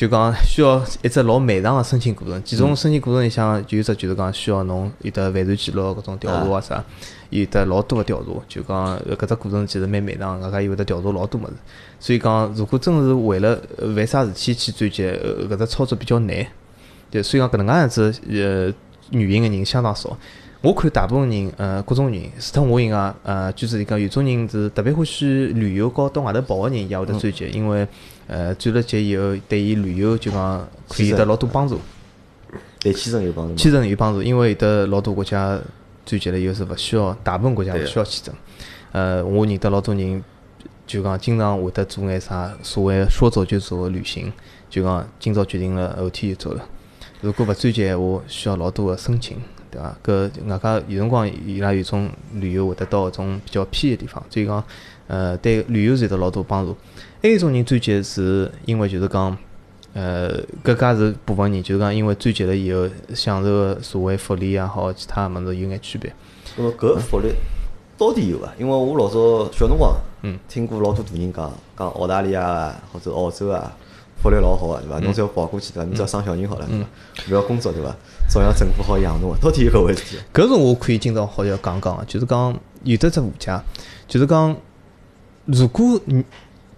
就讲需要一只老漫长个申请过程。其中申请过程里向就有只就是讲需要侬有得犯罪记录搿种调查啊啥，有得老多个调查。就讲呃搿只过程其实蛮漫长，外加有得调查老多物事。所以讲，如果真是为了呃犯啥事体去转籍，呃搿只操作比较难。对，所以讲搿能介样子呃原因个人相当少。我看大部分人呃各种原因，除脱我以外，呃据是讲有种人是特别欢喜旅游和到外头跑个人也会得转籍，因为呃转了籍以后对伊旅游就讲可以有得老多帮助。对签证有帮助？签证有帮助，因为有得老多国家转籍了以后是勿需要，大部分国家勿需要签证。呃，我认得老多人，就讲经常会得做眼啥所谓说走就走的旅行，就讲今朝决定了，后天就走了。如果勿转籍闲话，需要老多个申请，对伐？搿外加有辰光伊拉有种旅游会得到一种比较偏个地方，所以讲，呃，对旅游是有得老多帮助。还有一种人转籍是因为就是讲。呃，搿家是部分人，就是讲因为转籍了以后，享受个所谓福利也好，其他物事有眼区别。那么搿福利到底有伐？因为我老早小辰光，嗯，听过老多大人讲，讲澳大利亚啊或者澳洲啊，福利老好个，对伐？侬只要跑过去，对伐？侬只要生小人好了，对伐？勿要工作，对伐？照样政府好养侬个，到底有搿回事体？搿是我可以今朝好要讲讲个，就是讲有得只误解，就是讲如果你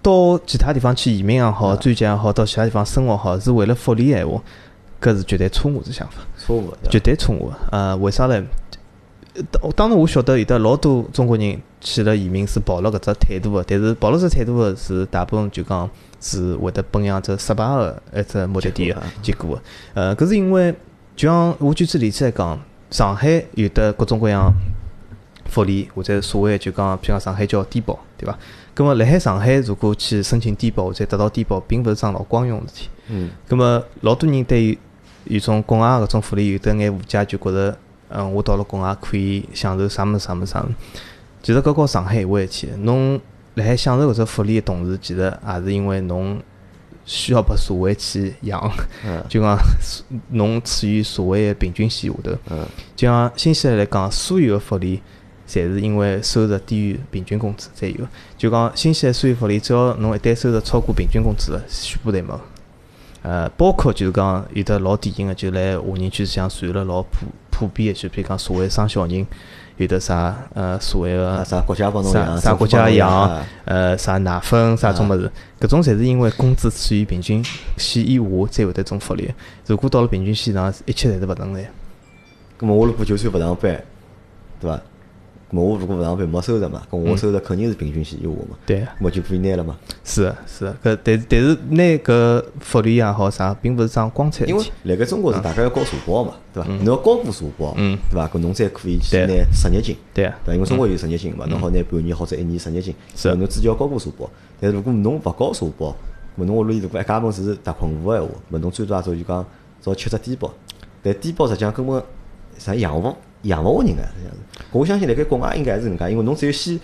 到其他地方去移民也好，转籍也好，到其他地方生活好，是为了福利闲话，搿是绝对错误的想法。错误个，绝？对错误的。呃，为啥呢？呃当当然我晓得有得老多中国人去了移民是抱了搿只态度的，但是抱了只态度的是大部分就讲是会得奔向只失败的一只目的地的结果的。呃，搿是因为就像我举只例子来讲，上海有的各种各样福利，或者所谓就讲，譬如讲上海叫低保，对伐？葛末辣海上海如果去申请低保或者得到低保，并勿是桩老光荣的事体。嗯，咁么老多人对于有种国外搿种福利有得眼误解，就觉着，嗯，我到了国外可以享受啥物事啥物事啥物事。其实搿和上海一回事体，侬辣海享受搿只福利的同时，其实也是因为侬需要拨社会去养，嗯 就讲侬处于社会的平均线下头。嗯就像新西兰来讲，所有的福利侪是因为收入低于平均工资才有的。就讲新西兰所有福利，只要侬一旦收入超过平均工资了，全部侪没。呃，包括就是讲有的老典型的，就来华人区里向传了老普普遍的，就比如讲所谓生小人，有的啥呃所谓啊个啥国家帮侬啥养，啥国家养啊呃啥奶粉啥种物事，搿种侪是因为工资处于平均线以下才会得种福利。如果到了平均线上，一切侪是勿存在。咁么我如果就算勿上班，对伐？我如果勿上班没收入嘛，咁我收入肯定是平均线以下嘛，对。咁么就可以拿了嘛。是的，是的，搿但但是拿搿福利也好啥，并勿是桩光彩的因为。辣盖中国是大家要交社保嘛，对伐？侬要交过社保，嗯对伐？搿侬才可以去拿失业金，对啊，对伐？因为中国有失业金嘛，侬好拿半年或者一年失业金，是侬自己要交过社保。但是如果侬勿交社保，咾侬屋里如果一家门是大困户个闲话，咾侬最多也只就讲只好吃只低保。但低保实际上根本啥养勿养勿活人个，实际上是。我相信辣盖国外应该也是搿能介，因为侬只有先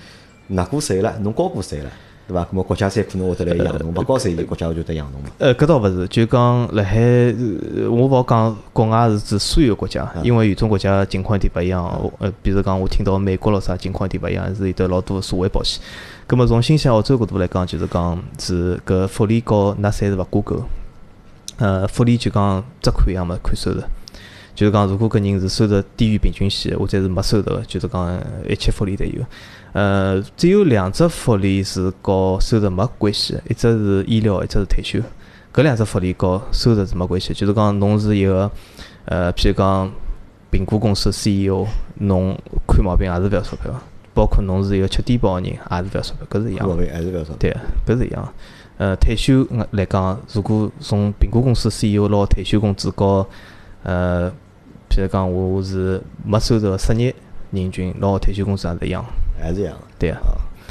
纳过税了，侬交过税了，对伐？咾么国家才可能会得来养侬，勿交税，国家就得养侬嘛。呃，搿倒勿是，就讲辣海，呃我勿好讲国外是指所有国家，因为有种国家情况有点勿一样。我呃，比如讲我听到美国咯啥情况有点勿一样，是有得老多社会保险。葛末从新西兰、澳洲角度来讲，就是讲是搿福利和纳税是勿挂钩。呃，福利就讲只看样嘛，看收入。就是讲，如果搿人是收入低于平均线，或者是没收入的，就是讲一切福利侪有。呃，只有两只福利是和收入没关系的，一只是医疗，一只是退休。搿两只福利和收入是没关系的，就是讲侬是一个呃，譬如讲苹果公司 CEO，侬看毛病也是勿要钞票的，包括侬是一个吃低保的人，也是勿要钞票，搿是一样还是勿要少。对，搿是一样的。呃退休呃来讲，如果从苹果公司 CEO 拿退休工资和呃，譬如讲我是没收入个失业人群拿退休工资也是一样，还是一样的。对啊。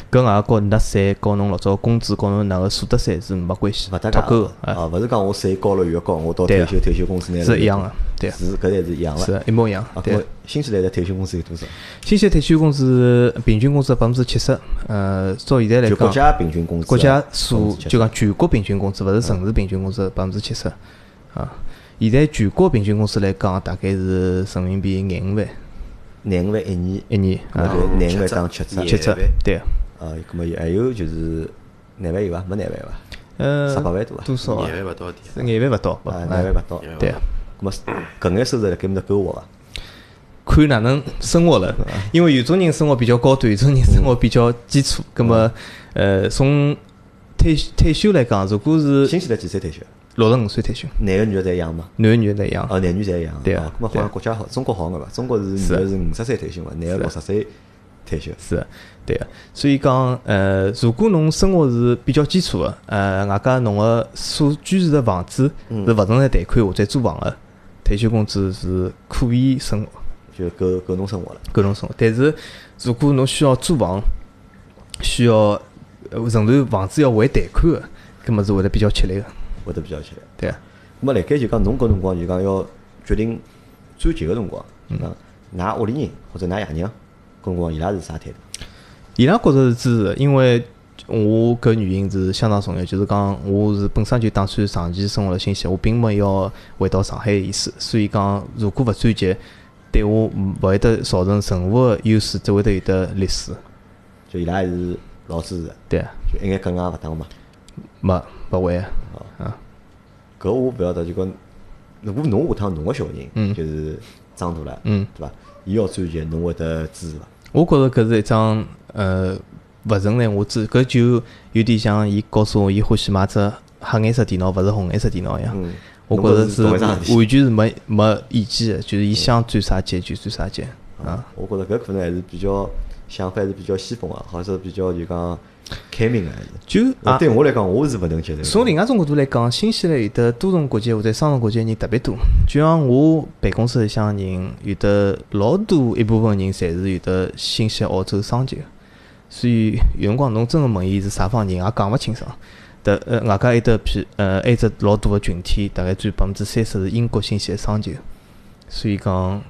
搿外和纳税、和侬老早工资、和侬哪个所得税是没关系，勿搭钩个，啊，啊，勿是讲我税高了越高，我到退休退休工资拿是一样个，对啊，是搿才是一样的。是一模一样啊，，对。新西兰的退休工资有多少？新西兰退休工资平均工资百分之七十，呃，照现在来讲，就国家平均工资啊。国家所就讲全国平均工资，勿是城市平均工资百分之七十，啊，现在全国平均工资来讲，大概是人民币廿五万廿五万一年，一年，啊，廿五万当七折。七折，对啊，啊，搿么还有就是廿万有伐？没廿万伐？呃十八，万多伐？多少啊？廿万勿到点。是廿万勿到，勿啊，啊廿万勿到。对啊。搿么搿眼收入辣盖面搭够活伐？看哪能生活了，因为有种人生活比较高端，有种人生活比较基础。葛么，呃，从退退休来讲，如果是新西兰几岁退休？六十五岁退休，男个女个侪一样嘛？男个女个侪一样。哦，男女侪一样。对啊哦搿么好像国家好，中国好眼伐？中国是女是个是五十岁退休嘛，男个六十岁退休。是的，对个。所以讲，呃，如果侬生活是比较基础个，呃，外加侬个所居住的房子嗯是勿存在贷款或者租房个，退休工资是可以生活，就够够侬生活了。够侬生活。但是如果侬需要租房，需要呃仍然房子要还贷款个，葛么是会得比较吃力个，会得比较吃力。对啊。咁么辣盖就讲侬搿辰光就讲要决定转籍个辰光，嗯那㑚屋里人或者㑚爷娘搿辰光伊拉是啥态度？伊拉觉着是支持的，因为我搿原因是相当重要，就是讲我是本身就打算长期生活辣新西兰，我并没要回到上海的意思，所以讲如果勿转籍，对我勿会得造成任何的优势，只会得有得劣势。就伊拉还是老支持的，对啊，就一眼梗也勿打嘛。没勿会啊，搿我勿晓得，就讲如果侬下趟侬个小人，嗯就是长大了，嗯，对伐？伊要赚钱，侬会得支持伐？我觉着搿是一桩呃勿存在我支，搿就有点像伊告诉我伊欢喜买只黑颜色电脑，勿是红颜色电脑一样。嗯，我觉着是完全是没没意见的，就是伊想转啥级就转啥级啊。我觉着搿可能还是比较想法还是比较先锋啊，或者是比较就讲开明个还是。就对我来讲，我是勿能接受。从另外一种角度来讲，新西兰有的多重国籍或者双重国籍的人特别多。就像我办公室里向人，有的老多一部分人侪是有的新西兰、澳洲双籍的，所以有辰光侬真个问伊是啥方人，也讲勿清爽。的呃，外加有得譬呃，还有一只老大个群体，大概占百分之三十是英国、新西兰双籍的，所以讲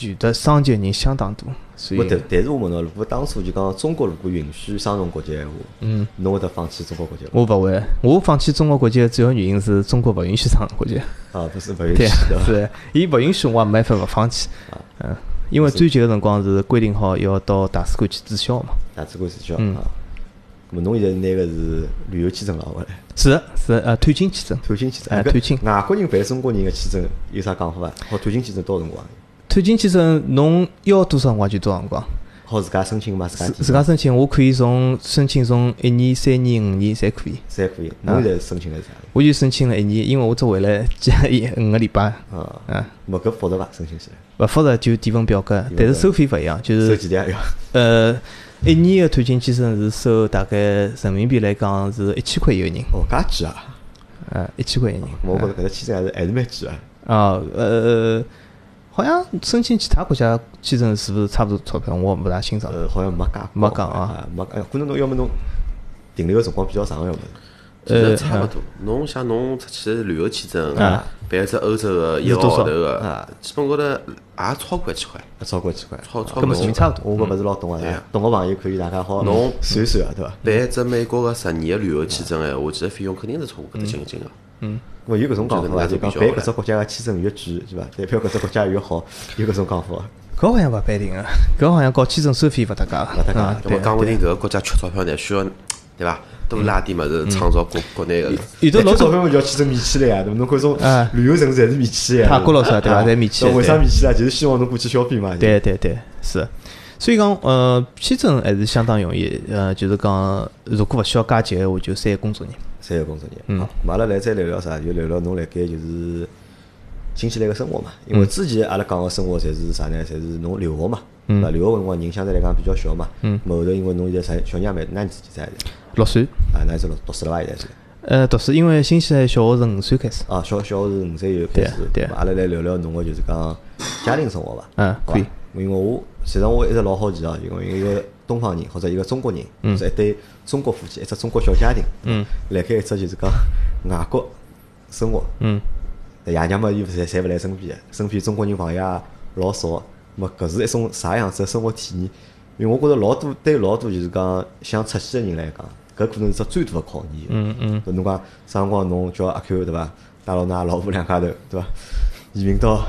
有的双籍的人相当多。所不，以但但是我问侬，如果当初就讲中国如果允许双重国籍闲话，嗯，侬会得放弃中国国籍伐？我勿会，我放弃中国国籍的主要原因是中国勿允许双重国籍。啊，不是勿允对啊许的。是，伊勿允许我也没办法勿放弃。嗯，因为最近个辰光是规定好要到大使馆去注销嘛。大使馆注销嗯啊。咁么侬现在拿个是旅游签证拿回来，是的是的呃探亲签证，探亲签证。哎探亲外国人办中国人个签证有啥讲法伐？好，探亲签证到辰光？探亲签证侬要多少辰光就多少辰光，好自家申请嘛？自家自家申请，我可以从申请从一年、三年、五年侪可以。侪可以。侬现在申请了啥？我就申请了一年，因为我只回来几一五个礼拜，啊，啊，没搿复杂伐？申请起来，勿复杂就填份表格，但是收费勿一样，就是收几钿啊？要？呃一年的探亲签证是收大概人民币来讲是一千块一个人，哦，介贵啊！呃一千块一个人。我觉着搿个签证还是还是蛮贵啊。啊，呃，好像申请其他国家签证是不是差不多钞票？我勿大清爽。呃，好像没加没讲啊啊，没讲。哎可能侬要么侬停留个辰光比较长，要么呃差勿多。侬像侬出去旅游签证啊，办一只欧洲个一个号头个啊，基本高头也超过一千块，要超过几块。超超过一差勿多。我搿勿是老懂啊懂个朋友可以大家好侬算一算啊，对伐？办一只美国个十年个旅游签证闲话，其实费用肯定是超过搿只金额个。我有搿种讲法伐？就讲办搿只国家个签证越贵，是伐？代表搿只国家越好，有搿种讲法。搿好像勿一定个，搿好像搞签证收费勿搭界。勿搭界讲勿定搿个国家缺钞票呢，需要对伐？多拉点物事创造国国内个。有的老早钞票就要签证免签了呀？侬看种啊旅游城市侪是免签的呀。泰国老啥对伐啊侪免签那为啥免签啊？就是希望侬过去消费嘛。对对对，是。所以讲，呃，签证还是相当容易。呃，就是讲，如果勿需要加急个话，就三个工作日。三个工作日。嗯阿拉来再聊聊啥？就聊聊侬辣盖就是新西兰个生活嘛。因嗯为之前阿拉讲个生活侪是啥呢？侪是侬留学嘛，嗯对伐？留学辰光人相对来讲比较小嘛。嗯咁后头因为侬现在啥小人也蛮，哪年纪几岁？六岁，啊，那是读读书了伐？现在是？呃，读书因为新西兰小学是五岁开始，啊，小小学是五岁就开对始，对阿拉来聊聊侬个就是讲家庭生活伐？嗯，可以，因为我其实我一直老好奇啊，因为一个东方人或者一个中国人，或者一对中国夫妻，一只中国小家庭，嗯，辣盖一只就是讲外国生活，嗯，爷娘嘛又侪侪勿来身边，身边中国人朋友也老少，么搿是一种啥样子的生活体验？因为我觉着老多对老多就是讲想出去的人来讲，搿可能是只最大的考验。嗯嗯，侬讲啥辰光侬叫阿 Q 对伐？带牢㑚老婆两家头对伐？移民到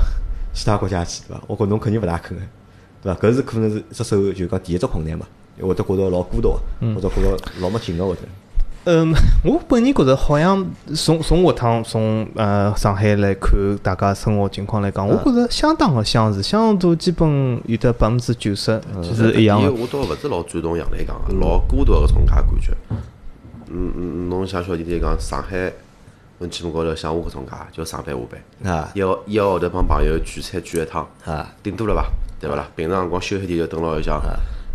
其他国家去对伐？我觉侬肯定勿大肯个，对伐？搿是可能是一只手就讲第一只困难嘛，会得觉着老孤独个，或者觉着老没劲个会得。嗯，我本人觉着好像从从下趟从呃上海来看大家生活情况来讲，我觉着相当个相似，相同基本有得百分之九十就是一样个。我倒勿是老赞同杨澜讲个，老孤独个搿种介感觉。嗯嗯，侬像小弟弟讲上海，侬基本高头像我搿种介，就上班下班，啊一个一个号头帮朋友聚餐聚一趟，啊，顶多了伐？对伐啦？平常辰光休息点就蹲牢里向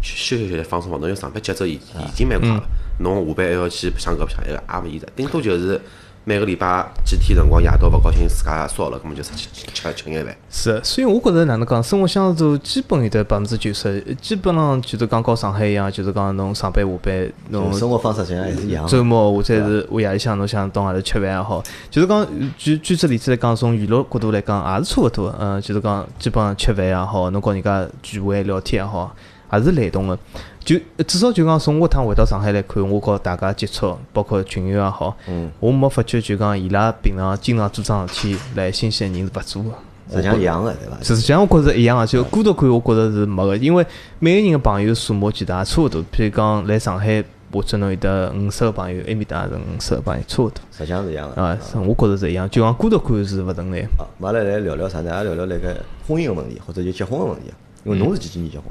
休休息休息放松放松，因为上班节奏已已经蛮快了，侬下班还要去白相搿白相埃个也勿现实，顶多就是每个礼拜几天辰光夜到勿高兴自家烧了，搿么就出去吃吃眼饭。是，所以我觉着哪能讲，生活相似度基本有得百分之九十，基本上就是讲和上海一样，就是讲侬上班下班，侬生活方式实际上还是一样。周末或者是我夜里向侬想到外头吃饭也好，就是讲举举只例子来讲，从娱乐角度来讲也是差勿多。嗯，就是讲基本上吃饭也好，侬跟人家聚会聊天也好，也是雷同个。就至少就讲从我趟回到上海来看，我和大家接触，包括群友也好，嗯，我没发觉就讲伊拉平常经常做桩事体来新西兰人是勿做个。实际上一样的，对伐？实际上我觉着是一样个，就孤独感我觉着是没个，因为每个人个朋友数目其实也差勿多。譬如讲来上海，或者侬有得五十个朋友，埃面搭也是五十个朋友，差勿多。实际上是一样的。啊，是我觉着是一样，就讲孤独感是勿存在。好，阿拉来聊聊啥呢？阿拉聊聊那个婚姻个问题，或者就结婚个问题。因为侬是几几年结婚？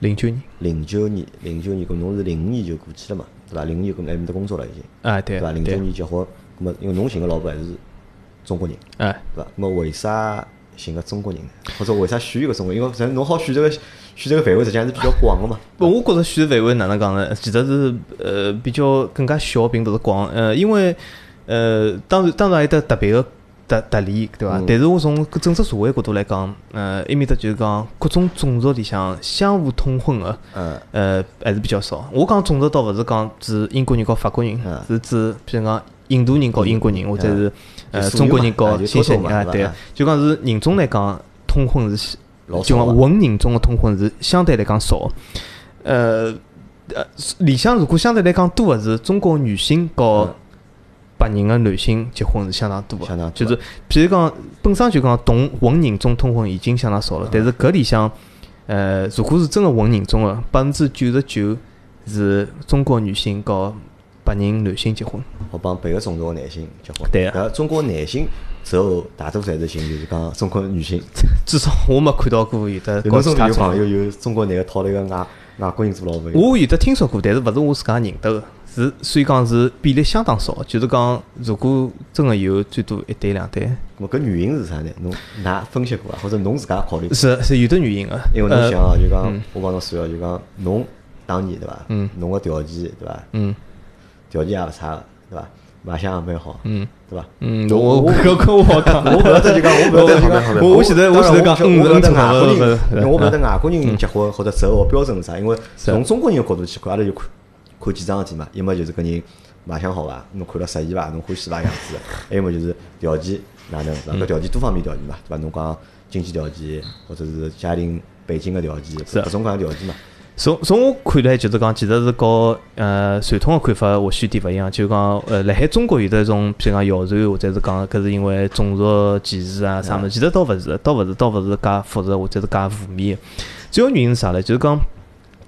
零九年，零九年，零九年，搿侬是零五年就过去了嘛，对伐？零五年搿来面搭工作了已经，啊对对伐？零九对，年结婚，咾么因为侬寻个老婆还是中国人，哎，对伐？咾么为啥寻个中国人呢？或者为啥选一个中国人？因为咱侬好选择个选择个范围实际上是比较广个嘛。不，我觉着选择范围哪能讲呢？其实是呃比较更加小，并不是广。呃，因为呃当然当然有得特别个特特例，对伐？嗯。但是我从搿整只社会角度来讲，呃，埃面搭就是讲各种种族里向相互通婚个。嗯，呃，还是比较少。我讲种族倒勿是讲指英国人和法国人嗯，是指譬如讲印度人和英国人，或者是呃中国人和新西兰人啊，对就讲是人种来讲，通婚是就讲混人种的通婚是相对来讲少。呃呃，里向如果相对来讲多的是中国女性和嗯白人的男性结婚是相当多的，相当就是譬如讲本身就讲同混人种通婚已经相当少了，但是搿里向呃，如果是真个混人种的，百分之九十九是中国女性和白人男性结婚。好帮别个种族个男性结婚。对啊搿中国男性之后大多数还是寻就是讲中国女性。至少我没看到过有的有种有朋友有中国男个讨了一个外外国人做老婆？我有的听说过，但是勿是我自家认得个，是所以讲是比例相当少。就是讲，如果真个有，最多一对两对，咾么搿原因是啥呢？侬㑚分析过啊，或者侬自家考虑过？是是有的原因个。因为侬呃想啊，就讲嗯我帮侬算哦，就讲侬当年对伐？嗯侬个条件对伐？嗯条件也勿差个对伐？卖相也蛮好，嗯对伐？嗯，我我我我好讲，我勿晓得就讲，我勿晓得就讲，我我现在我现在讲嗯我勿晓得嗯外国人，我勿晓得外国人结婚或者择偶标准是啥，因为从中国人个角度去看，阿拉就看看几桩事体嘛，要么就是搿人卖相好伐，侬看了适意伐，侬欢喜伐样子，还有么就是条件哪能，是伐？搿条件多方面条件嘛，对伐？侬讲经济条件或者是家庭背景个条件，是各种各样条件嘛。从从我看来，就是讲，其实是和呃传统个看法或许有点勿一样。就讲呃，辣海中国有得一种，譬如讲谣传，或者是讲搿是因为种族歧视啊啥物事，其实倒勿是，倒勿是，倒勿是介复杂或者是介负面个。主要原因是啥呢？就是讲，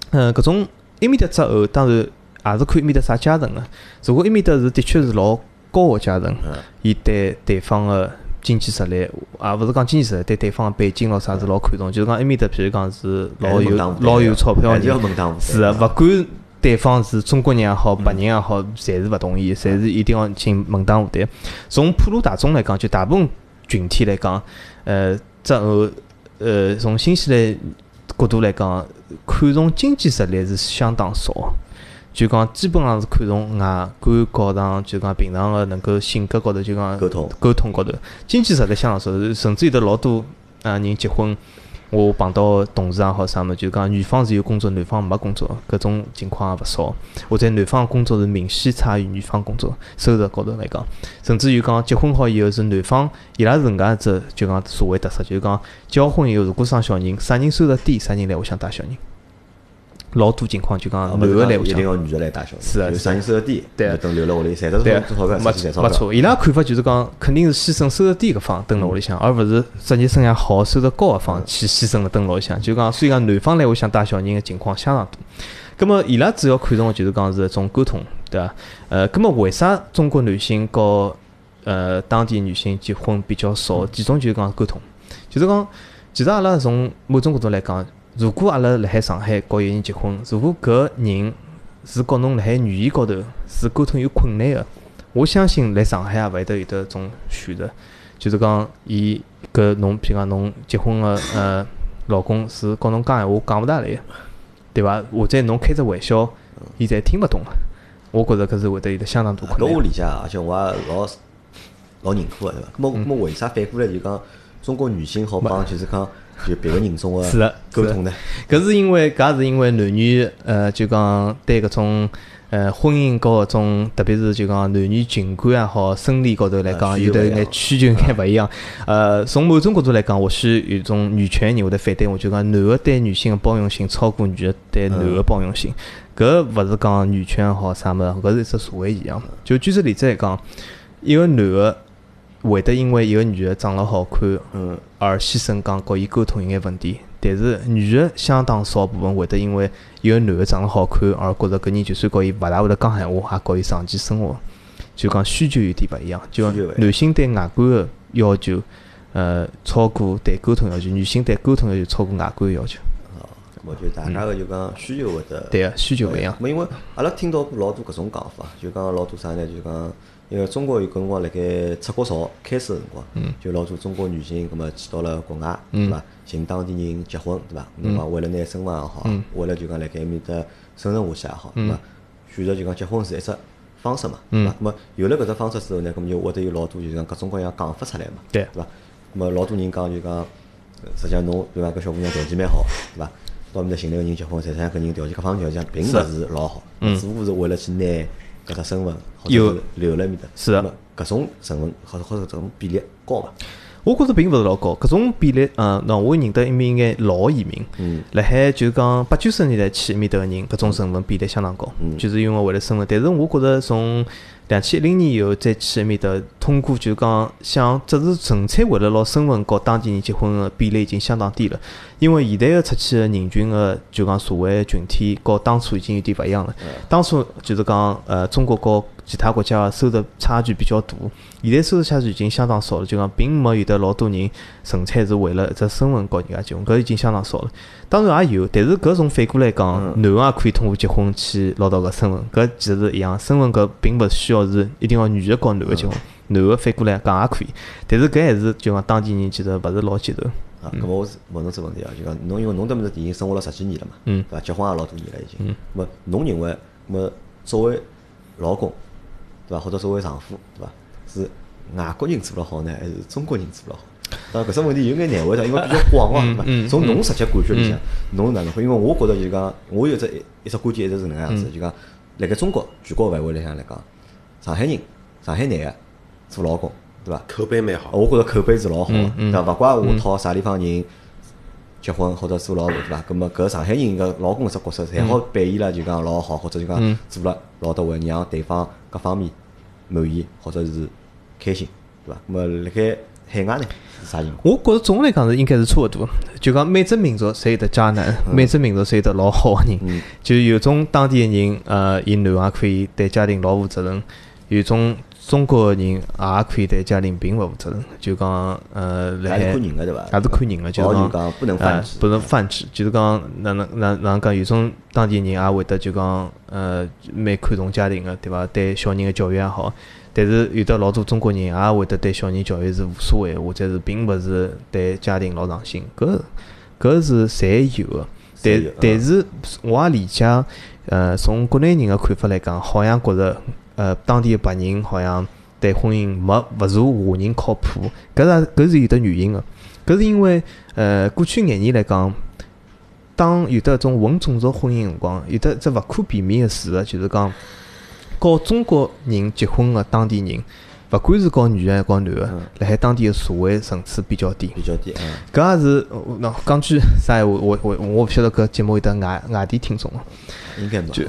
呃，搿种埃面搭择偶，当然也是看埃面搭啥阶层个。如果埃面搭是的确是老高个阶层嗯，伊对对方个经济实力，也勿是讲经济实力，对对方个背景咯啥是老看重。就是讲埃面搭，譬如讲是老有老有钞票人是啊，对勿管对方是中国人也好，白人也好，侪是勿同意，侪是一定要进门当户对。从普罗大众来讲，就大部分群体来讲，呃，择偶，呃，从新西兰角度来讲，看重经济实力是相当少。就讲基本上是看重外观高上，就讲平常个能够性格高头，就讲沟通沟通高头，经济实力相当少，甚至有得老多啊人结婚。我碰到同事也好啥么，就讲女方是有工作，男方没工作，搿种情况也勿少。或者男方工作是明显差于女方工作，收入高头来讲，甚至于讲结婚好以后是男方伊拉是搿能介只就讲社会特色，就是讲结好婚以后如果生小人，啥人收入低，啥人来屋里向带小人。老多情况就讲男个来屋里向一定。要女的来带小人，是啊就是啥人收入低，对啊等留辣屋里，赚得对多钞票，没。没错，伊拉看法就是讲，肯定是牺牲收入低搿方蹲辣屋里向，而勿是职业生涯好、收入高个方去牺牲了蹲辣屋里向。就讲，所以讲男方来屋里向带小人个情况相当多。葛末伊拉主要看重个就是讲是一种沟通，对伐？呃，葛末为啥中国男性和呃当地女性结婚比较少？其中就是讲沟通，就是讲，其实阿拉从某种角度来讲，如果阿拉辣海上海和一个人结婚，如果搿人是和侬辣海语言高头是沟通有困难个，我相信来上海也勿会得有得种选择，就是讲伊搿侬，譬如讲侬结婚个呃老公是和侬讲闲话讲勿大来个，对伐？或者侬开只玩笑，伊侪听勿懂个。我觉着搿是会得有得相当大困难。我理解啊，而且我也老老认可个，对伐？咾么咾么为啥反过来就讲中国女性好帮就是讲就别个人种个是的沟通呢？搿是因为搿也是因为男女呃就讲对搿种呃婚姻高搿种，特别是就讲男女情感也好，生理高头来啊讲，有得眼需求眼勿一样。呃，从某种角度来讲，或许有种女权人会得反对我，就讲男个对女性个包容性超过女个对男个包容性。搿勿是讲女权也好啥物事，搿是一只社会现象。就举个例子来讲，一个男个会得因为一个女个长了好看，嗯，而牺牲讲和伊沟通一眼问题，但是女个相当少部分会得因为一个男个长了好看而觉着搿人就算和伊勿大会得讲闲话，也和伊长期生活，就讲需求有点勿一样。就男性对外观个要求，呃，超过对沟通要求；女性对沟通要求超过外观个要求。我觉得大家个就讲需求会得对个，需求勿一样。咾因为阿拉听到过老多搿种讲法，就讲老多啥呢？就讲因为中国有搿辰光辣盖出国潮开始个辰光，就老多中国女性搿么去到了国外，对伐？寻当地人结婚，对伐？侬讲为了拿身份也好，为了就讲辣盖埃面搭生存下去也好，对伐？选择就讲结婚是一只方式嘛，对伐？咾么有了搿只方式之后呢，搿么就会得有老多就是讲各种各样讲法出来嘛，对对伐？咾么老多人讲就讲，呃实际上侬比方搿小姑娘条件蛮好，对伐？到面搭寻了个人结婚，实际上搿人条件各方面条件并勿是老好，只不过是为了去拿搿只身份有是留辣面搭。是的搿种成分或者或者搿种比例高伐？我觉着并勿是老高，搿种比例，嗯，喏，我认得一名眼老移民，嗯辣海就是讲八九十年代去埃面搭个人，搿种身份比例相当高，嗯就是因为为了身份。但是我觉着从两千一零年以后再去埃面搭，通过就是讲想只是纯粹为了拿身份和当地人结婚个比例已经相当低了，因为现在个出去个人群个就讲社会群体和当初已经有点勿一样了。当初就是讲呃中国和其他国家个收入差距比较大，现在收入差距已经相当少了，就讲并没有得老多人纯粹是为了一只身份和人家结婚，搿已经相当少了。当然也有，但是搿从反过来讲，男个也可以通过结婚去捞到搿身份，搿其实是一样，身份搿并勿需要是一定要女个和男个结婚，男个反过来讲也可以，但是搿还是就讲当地人其实勿是老接受。啊，搿么我是问侬只问题啊，就讲侬因为侬迭么子已经生活了十几年了嘛，嗯对伐？结婚也老多年了已经。嗯。么侬认为，么作为老公，对伐？或者作为丈夫，对伐？是外国人做了好呢，还是中国人做了好？当然搿只问题有眼难回答，因为比较广哦，对伐？嗯从侬实际感觉里向，侬哪能会？因为我觉着就是讲，我有只一只观点一直是搿能样子，嗯就讲辣盖中国全国范围里向来讲，上海人、上海男个做老公，对伐？口碑蛮好。我觉着口碑是老好嗯个，对伐？勿怪我套啥地方人结婚或者做老婆，对伐？葛么搿上海人个老公搿只角色，侪好嗯扮演了就讲老好，或者就讲做了老到位，让对方各方面满意或者是开心，对伐？那么辣盖海外呢是啥情况？我觉着总的来讲是应该是差勿多，就讲每只民族侪有得渣男，每只民族侪有得老好个人。嗯就有种当地个人，呃，伊男也可以对家庭老负责任；有种中国个人也可以对家庭并勿负责任。就讲，呃，辣海还是看人个对伐？也是看人个，就哦是就讲不能泛指呃不能泛指，就是讲哪能哪哪能讲，有种当地人也会得就讲，呃，蛮看重家庭个，对伐？对小人个教育也好，但是有的老多中国人也会得对小人教育是无所谓，或者是并勿是对家庭老上心，搿搿是侪有个。但但是我也理解呃，从国内人个看法来讲，好像觉着呃当地个白人好像对婚姻没勿如华人靠谱，搿是搿是有得原因个。搿是因为呃过去廿年来讲，当有得种混种族婚姻辰光，有得只勿可避免个事实，就是讲告中国人结婚个当地人，勿管是搞女个还是和男个，辣海当地个社会层次比较低。比较低，嗯，搿也是，呃喏，讲句啥闲话，我我我勿晓得搿节目有得外外地听众哦。应该没。就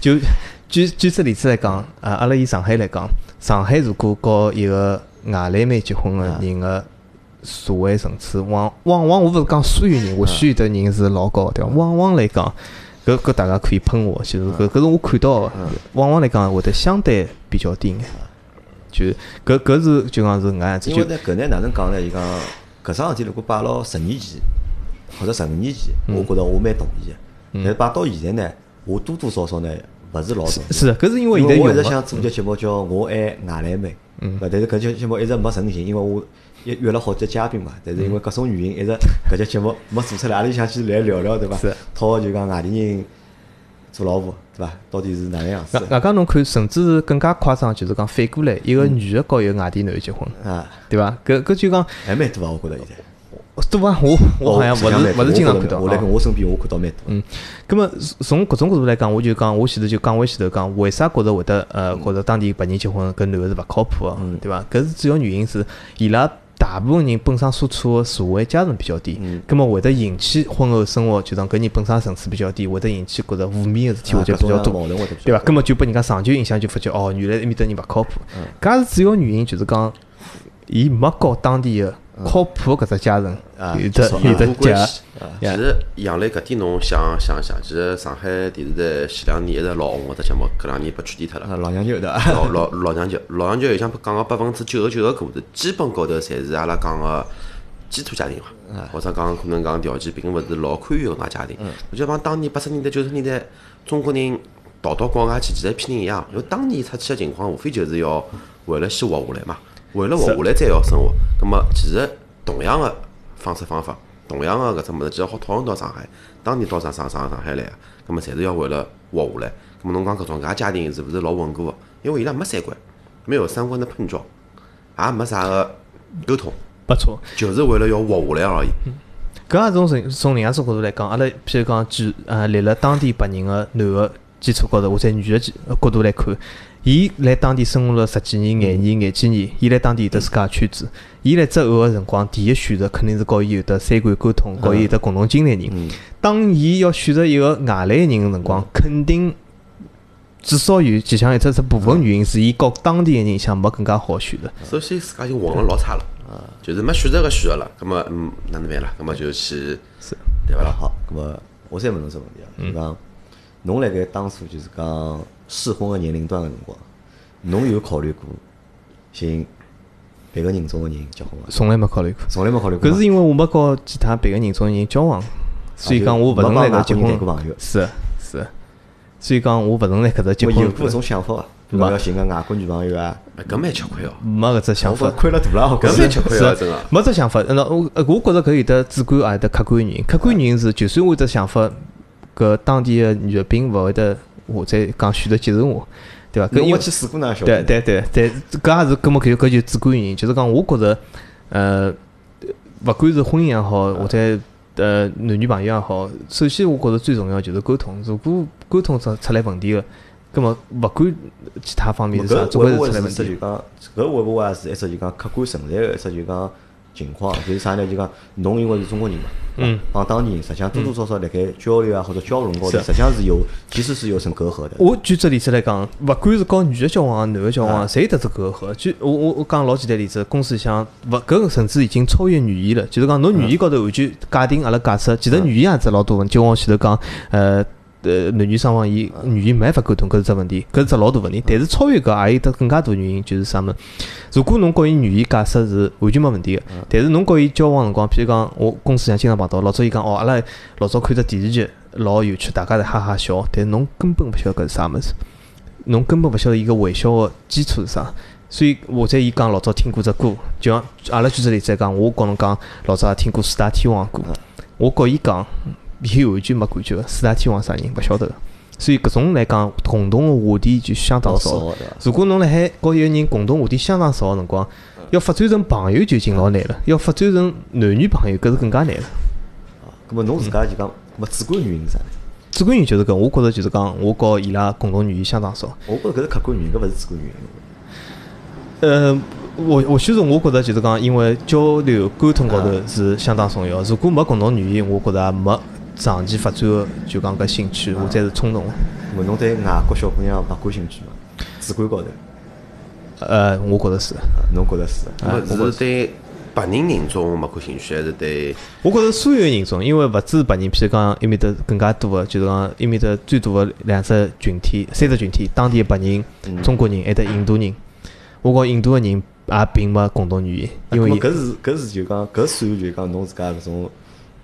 就举举只例子来讲，呃，阿拉以上海来讲，上海如果和一个外来妹结婚个人个社会层次，往往往我勿是讲所有人，或许有的人是老高，对伐？往往来讲，搿搿大家可以喷我，就是搿搿是我看到个，往往来讲会得相对比较低眼。就搿搿是就讲是搿样子，就因为呢，搿呢哪能讲呢？伊讲搿桩事体如果摆牢十年前或者十五年前，我觉着我蛮同意个。但是摆到现在呢，我多多少少呢勿是老同意。是的，搿是因为现在我一直想做节节目叫《我爱外来妹》，嗯，但是搿节节目一直没成型，因为我约约了好几个嘉宾嘛，但是因为各种原因，一直搿节节目没做出来。阿拉就想去来聊聊，对伐是？讨就讲外地人做老婆，对伐？到底是哪能样子外外加侬看，甚至是更加夸张，就是讲反过来，一个女的和一个外地男的结婚，啊？对伐？搿搿就讲还蛮多啊，我觉着现在。多啊，我我好像勿是勿是经常看到啊我觉着我来跟。我身边我看到蛮多。嗯，葛么从搿种角度来讲，我就讲，我前头就讲回前头讲，为啥觉着会得呃，觉着当地白人结婚跟男个是勿靠谱个，对伐？搿是主要原因是伊拉大部分人本身所处个社会阶层比较低，葛么会得引起婚后生活，就讲搿人本身层次比较低，会得引起觉着负面个事体会得比较多。对伐？多葛么就拨人家长久影响，就发觉哦，原来埃面搭人勿靠谱。搿也是主要原因，就是讲，伊没搞当地个靠谱搿只家层啊有得少有得关。系啊其实杨澜搿点侬想想想，其实上海电视台前两年一直老红个只节目，搿两年被取缔脱了。啊，老娘舅对伐？老老老娘舅，老娘舅里向讲个百分之九十九个故事，基本高头侪是阿拉讲个基础家庭嘛，或者讲可能讲条件并勿是老宽裕个外家庭。我就讲当年八十年代、九十年代中国人逃到国外去，其实一批人一样。因为当年出去个情况，无非就是要为了先活下来嘛，为了活下来再要生活。葛么其实同样个方式方法，同样个搿只物事，其实好套用到上海。当年到上上上上海来个，葛么侪是要为了活下来。葛么侬讲搿种搿家庭是勿是老稳固个？因为伊拉没三观，没有三观的碰撞，也没啥个沟通，不错。就是为了要活下来而已。搿也从从从另外一种角度来讲，阿拉譬如讲举呃立了当地白人个男个基础高头，或者女个基角度来看，伊来当地生活了十几年、廿年、廿几年，伊来当地有得自家个圈子，伊来择偶个辰光，第一选择肯定是和伊有得三观沟通，和伊有得共同经历个人。当伊要选择一个外来人个辰光，肯定至少有其中一只只部分原因是伊和当地个人相没更加好选择。首先自家就混了老差了，就是没选择个选择了，葛么嗯哪能办啦？葛么就去是对勿啦？好，咁么我再问侬只问题啊，就是讲，侬辣盖当初就是讲适婚个年龄段个辰光，侬有考虑过寻别个人种个人结婚伐？从来没考虑过。从来没考虑过吗。搿是因为我没和其他别个人种人交往，所以讲我勿存在搿结婚。是是，所以讲我勿存在搿只结婚我有过搿种想法伐？比如要寻个外国女朋友啊，哎搿蛮吃亏哦，没搿只想法。亏了大了，搿蛮吃亏哦，真个。没只想法，那我呃我觉着搿有得主观也有得客观原因。客观原因是，就算我有只想法，搿当地个女的并勿会得我再讲选择接受我，对伐？搿因为侬没去试过哪晓对得？对对对，搿也是搿么搿就搿就主观原因，就是讲我觉着，呃，勿管是婚姻也好，或者呃男女朋友也好，首先我觉着最重要就是沟通。如果沟通出出来问题个，葛么勿管其他方面是啥，总归是出来问题。不会是一只就讲，搿会勿会也是一只就讲客观存在个一只就讲情况？就是啥呢？就讲侬因为是中国人嘛，嗯，帮当地人实际上多多少少辣盖交流啊或者交融高头，是实际上是有其实是有层隔阂的。我举只例子来讲，勿管是搞女的交往啊，男的交往啊，侪有得只隔阂。就我我我讲老简单例子，公司里向勿搿个甚至已经超越语言了。就是讲侬语言高头完全界定阿拉假设，其实语言也只老多问题。就我前头讲，呃。呃，男女双方伊语言没办法沟通，搿是只问题，搿是只老大问题。但是超越搿也有得更加大原因，就是啥物事？如果侬和伊语言解释是完全没问题个，但是侬和伊交往辰光，譬如讲我公司上经常碰到，老早伊讲哦，阿拉老早看只电视剧老有趣，大家侪哈哈笑，但是侬根本勿晓得搿是啥物事，侬根本勿晓得伊个玩笑个基础是啥。所以或者伊讲老早听过只歌，就像阿拉举只例子来讲，我告侬讲老早也听过四大天王歌，我告伊讲，伊完全没感觉个，四大天王啥人勿晓得个。所以搿种来讲，共同个话题就相当少。如果侬辣海和一个人共同话题相当少个辰光，要发展成朋友就已经老难了，要发展成男女朋友搿是更加难了。咁么侬自家就讲，咁么主观原因是啥呢？主观原因就是搿，我觉着就是讲，我和伊拉共同语言相当少。我觉着搿是客观原因，搿勿是主观原因。呃，我或许是我觉着就是讲，因为交流沟通高头是相当重要。如果没共同语言，我觉着也没长期发展个就讲搿兴趣或者是冲动。咁么侬对外国小姑娘勿感兴趣嘛？主观高头，呃，我觉着是。啊侬觉着是？那么是对白人人种没感兴趣，还是对我觉着所有人种，因为勿止白人，譬如讲埃面搭更加多个，就是讲埃面搭最大个两只群体、三只群体，当地个白人、中国人，还得印度人。我觉印度个人也并没共同语言，因为搿是搿是就讲搿算就讲侬自家搿种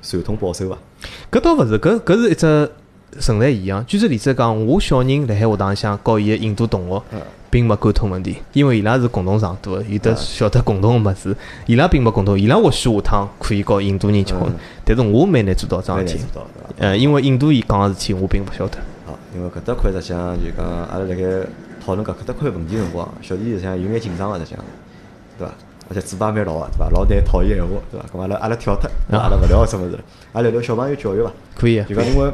传统保守伐？搿倒勿是，搿搿是一只存在现象。举个例子讲，我小人辣海学堂里向告伊个印度同学，并没沟通问题，因为伊拉是共同上渡个，有得晓得共同个物事，伊拉并没共同。伊拉或许下趟可以告印度人结婚，但是我蛮难做到这蛮桩事体。呃，因为印度伊讲个事体，我并勿晓得。好，因为搿搭块实际上就讲阿拉辣盖讨论搿搿搭块问题辰光，小弟实际上有眼紧张个实际上，对伐？而且嘴巴蛮牢个，对伐？老难讨厌闲话，对伐？咁阿拉阿拉跳脱，阿拉勿聊搿种物事了，阿拉聊聊小朋友教育伐？可以啊，就讲因为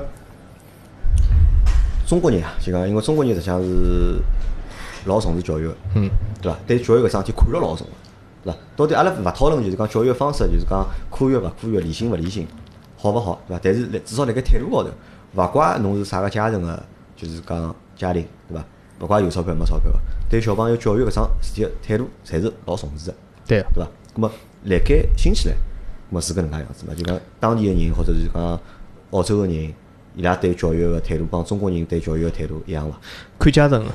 中国人啊，就讲因为中国人实际上是老重视教育个，嗯，对伐？对教育搿桩事体看了老重个，对伐？到底阿拉勿讨论就是讲教育方式，就是讲科学勿科学、理性勿理性，好勿好，对伐？但是辣至少辣盖态度高头，勿怪侬是啥个家庭个，就是讲家庭，对伐？勿怪有钞票没钞票个，对小朋友教育搿桩事体个态度，侪是老重视个。对啊，对伐？那么辣盖新西兰，咁么是搿能介样子嘛？就讲当地个人或者是讲澳洲个人，伊拉对教育个态度帮中国人对教育个态度一样伐？看阶层个。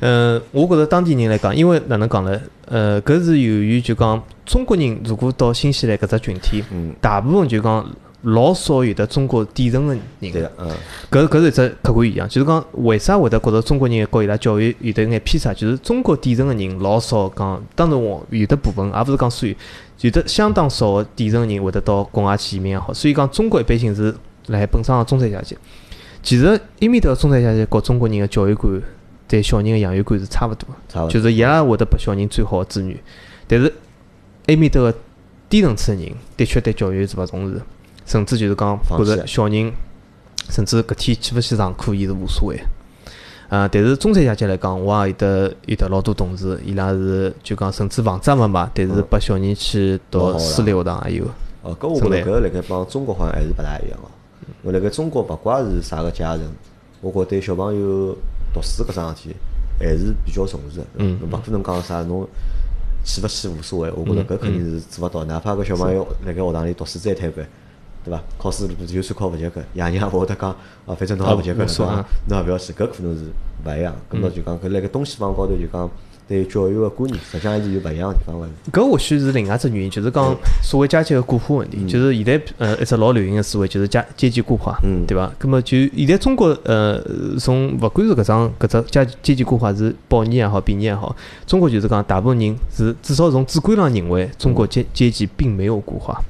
呃，我觉着当地人来讲，因为哪能讲呢？呃，搿是由于就讲中国人如果到新西兰搿只群体，嗯大部分就讲老少有得中国底层个人对个，嗯，搿搿是一只客观现象，就是讲为啥会得觉着中国人和伊拉教育有得一眼偏差？就是中国底层个人老少讲，当然我有的部分，也勿是讲所有，有的相当少个底层个人会得到国外去移民也好，所以讲中国一般性是辣海本身个中产阶级。其实埃面搭个中产阶级和中国人个教育观对小人个养育观是差勿多的，差勿多。就是伊拉会得拨小人最好个资源，但是埃面搭个低层次个人的确对教育是勿重视的，甚至就是讲觉放弃着小人甚至搿天去勿去上课，伊是无所谓的。呃，但是中产阶级来讲，我也有得有得老多同事，伊拉是就讲甚至房子也没买，但是拨小人去读私立学堂也有。哦，搿我觉着搿辣盖帮中国好像还是勿大一样哦。我辣盖中国勿怪是啥个阶层，我觉对小朋友读书搿桩事体还是比较重视的。嗯侬勿可能讲啥侬去勿去无所谓，我觉着搿肯定是做勿到。哪怕搿小朋友辣盖学堂里读书再贪班，对伐？考试就算考勿及格，爷娘也勿会得讲啊，反正侬也勿及格了，对伐？侬也勿要去，搿可能是勿一样。葛末就讲搿辣盖东西方高头就讲对教育个观念，实际上还是有勿一样个地方个。搿或许是另外一只原因，就是讲所谓阶级个固化问题。就是现在呃一只老流行个思维，就是阶阶级固化，嗯对伐？葛么就现在中国呃从勿管是搿桩搿只阶阶级固化是褒义也好，贬义也好，中国就是讲大部分人是至少从主观上认为中国阶阶级并没有固化。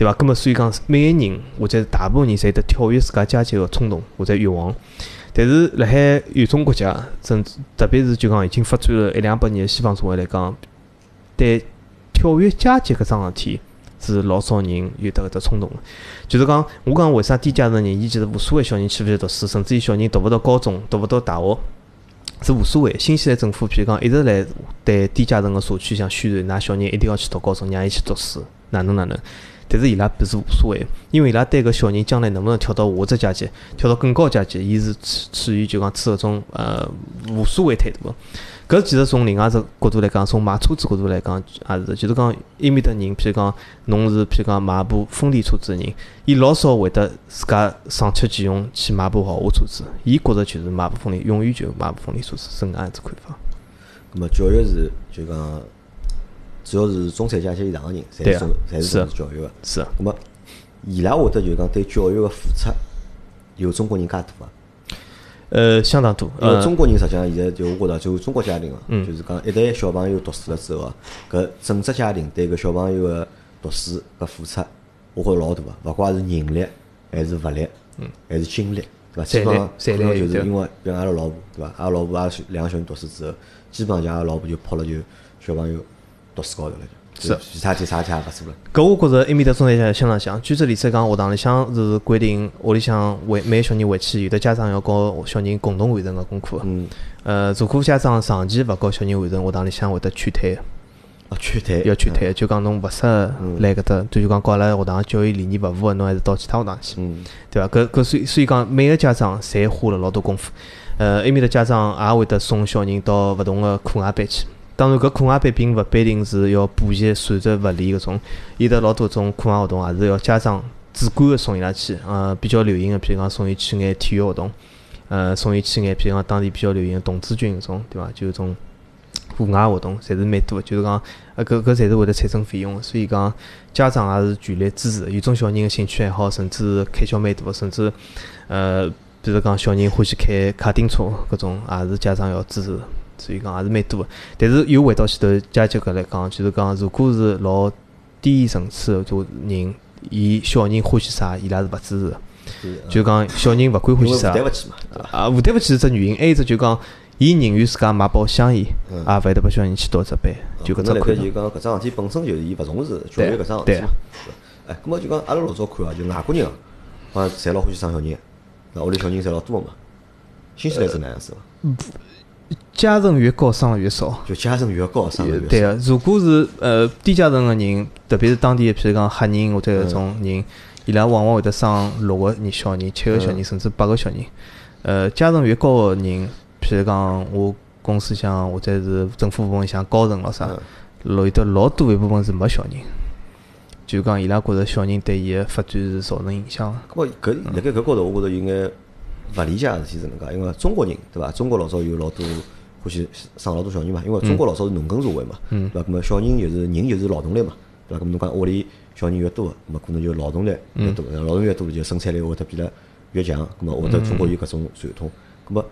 对伐？葛么所以讲每个人或者大部分人侪有得跳跃自家阶级个冲动或者欲望。但是辣海有种国家，甚至特别是就讲已经发展了一两百年的西方社会来讲，对跳跃阶级搿桩事体是老少人有得搿只冲动。就是讲，我讲为啥低阶层人，伊其实无所谓小人去勿去读书，甚至于小人读勿到高中、读勿到大学。是无所谓，新西兰政府譬如讲一直辣对低阶层个社区向宣传，㑚小人一定要去读高中，让伊去读书，哪能哪能。但是伊拉不是无所谓，因为伊拉对搿小人将来能不能跳到下只阶级，跳到更高阶级，伊是处处于就讲处搿种呃无所谓态度个。搿其实从另外只角度来讲，从买车子角度来讲也是，就是讲埃面搭人，譬如讲侬是譬如讲买部丰田车子个人，伊老少会得自家上吃俭用去买部豪华车子，伊觉着就是买部丰田，永远就买部丰田车子，是搿样子看法。咁么教育是就讲，只要是中产阶级以上个人，侪是重侪是教育个。是啊，咁么伊拉会得就讲对教育个付出，有中国人介大伐？呃，相当多。呃，因为中国人实际上现在就我觉着，就中国家庭啊，嗯就是讲一旦小朋友读书了之后啊，搿整只家庭对搿小朋友个读书搿付出，我觉着老大个，勿怪是人力还是物力，还是精力，对伐？基本上可能就是因为比如阿拉老婆，对伐？阿拉老婆阿拉两个小人读书之后，基本上就阿拉老婆就抛了就小朋友读书高头了，就是其他就啥事也勿做了。搿我觉着埃面搭中台相相当像。举个例子来讲，学堂里向是规定屋里向回每个小人回去，有的家长要教小人共同完成个功课。嗯，呃，如果家长长期勿教小人完成，学堂里向会得劝退的，啊，劝退要劝退，就讲侬勿适合来搿搭，就讲告阿拉学堂教育理念勿符合，侬还是到其他学堂去。嗯，对伐？搿搿所以所以讲，每个家长侪花了老多功夫。呃，埃面搭家长也会得送小人到勿同个课外班去。当然，搿课外班并勿必定是要补习数学、物理搿种，有得老多种课外活动，也是要家长主观个送伊拉去。呃，比较流行个，譬如讲送伊去眼体育活动，呃，送伊去眼譬如讲当地比较流行个童子军搿种，对伐？就种户外活动，侪是蛮多的。就是讲，呃，搿搿侪是会得产生费用个，所以讲家长也是全力支持。有种小人个兴趣爱好，甚至开销蛮大的，甚至呃，比如讲小人欢喜开卡丁车搿种，也是家长要支持的。所以讲也是蛮多的。但是又回到前头阶级搿来讲，就是讲，如果是老低层次个就人，伊小人欢喜啥，伊拉是勿支持的。是就讲小人勿管欢喜啥？啊，负担勿起是只原因，还有一只就讲，伊宁愿自家买包香烟，嗯也勿会得拨小人去读只班，就搿只看头。盖就讲搿桩事体本身就是伊勿重视教育搿桩事体嘛。哎，葛末就讲阿拉老早看啊，就外国人啊，好像侪老欢喜生小人，那屋里小人侪老多个嘛。新西兰是哪样子伐？家人越高，生了越少。就家层越高，越少。对个，如果是呃低阶层个人，特别是当地的，譬如讲黑人或者搿种嗯人，伊拉往往会得生六个人小人、七个小嗯人，甚至八个小人。呃，阶层越高个人，譬如讲我公司像或者是政府部门像高层咾啥，落有得老多一部分是没小人，就讲伊拉觉着小人对伊个发展是造成影响的。咁么搿辣盖搿高头，我觉着有眼勿理解个事体是能介，因为中国人对伐？中国老早有老多欢喜生老多小人嘛，因为中国老早是农耕社会嘛，嗯对伐？咁么小人就是人就是劳动力嘛，对伐？咁么侬讲屋里小人越多，咁么可能就劳动力越多，劳动力越多就生产力会得变得越强，咁么会得中国有搿种传统，咁么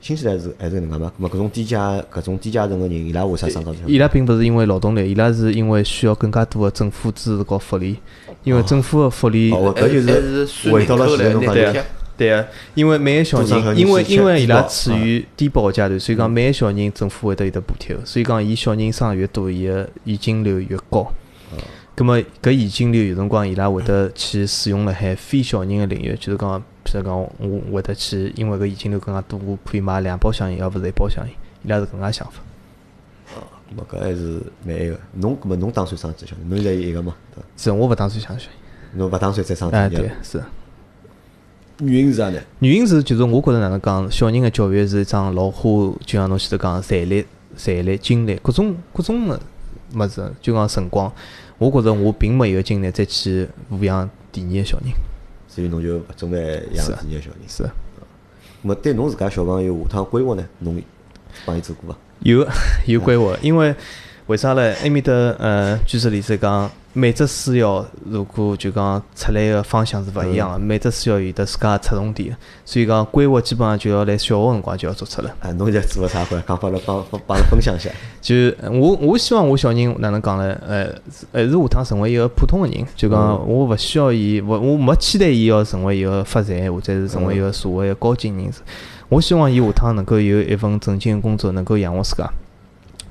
新西兰是还是搿能介嘛？咁么搿种低价搿种低价层个人，伊拉为啥生介多小人？伊拉并不是因为劳动力，伊拉是因为需要更加多的政府支持和福利，因为政府的福利。哦，搿就是是回到了前头侬讲对的啊，对啊，因为每个小人，因为因为伊拉处于低保阶段，所以讲每个小人政府会得有得补贴的，所以讲伊小人生得越多，伊个现金流越高。咁么搿现金流有辰光伊拉会得去使用辣海非小人个领域，就是讲，譬如讲我会得去，因为搿现金流更加多，我可以买两包香烟，而勿是一包香烟，伊拉是搿能介想法。咁么搿还是蛮埃个。侬搿么侬打算生几小人？侬现在有一个嘛？对伐？是我勿打算相信。侬勿打算再生第哎，二个对？，是。原因是啥呢？原因是就是我觉着哪能讲，小人个教育是一桩老花，就像侬前头讲，财力、财力、精力各种各种个物事，就讲辰光。我觉着我并没有精力再去抚养第二个小人。所以侬就勿准备养第二个小人。是咁么对侬自家小朋友下趟规划呢？侬帮伊做过伐？有 有规划，因为为啥唻？埃面搭呃，举个例子来讲，每只书校如果就讲出来个方向是勿一样个，每只书校有得自家侧重点，所以讲规划基本上就要来小学辰光就要做出了。啊，侬现在做个啥活？讲帮阿拉帮帮帮分享一下。就我我希望我小人哪能讲呢？呃，还是下趟成为一个普通个人，就讲我勿需要伊，勿我没期待伊要成为一个发财或者是成为一个社会个高精人士。我希望伊下趟能够有一份正经的工作，能够养活自家。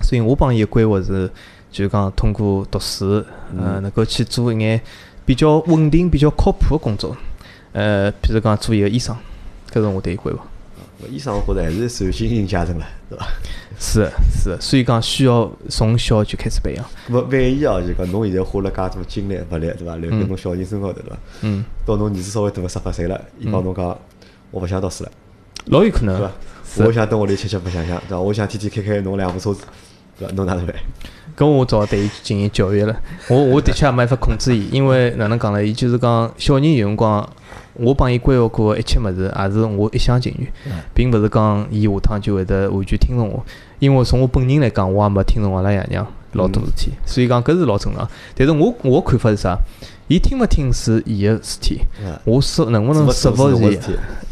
所以我帮伊个规划是，就是讲通过读书，呃，能够去做一眼比较稳定、比较靠谱的工作。呃，譬如讲做一个医生，搿是我对伊规划。医生我觉着还是算精英阶层了，对伐？是的是的，所以讲需要从小就开始培养。勿万一哦，就讲侬现在花了介多精力物力，对伐？留给侬小人身高头，对伐？嗯，到侬儿子稍微大个十八岁了，伊帮侬讲，我勿想读书了，老有可能对伐。？是我想等屋里吃吃白相相，对伐？我想天天开开侬两部车子，对伐？侬哪能办？搿我只好对伊进行教育了。我我的确也没法控制伊，因为哪能讲呢？伊就是讲小人有辰光，我帮伊规划过的一切物事，也是我一厢情愿，并勿是讲伊下趟就会得完全听从我。因为从我本人来讲，我也没听从阿拉爷娘老多事体，所以讲搿是老正常。但是我我看法是啥？伊听勿听是伊个事体，啊，我说能不能说服伊。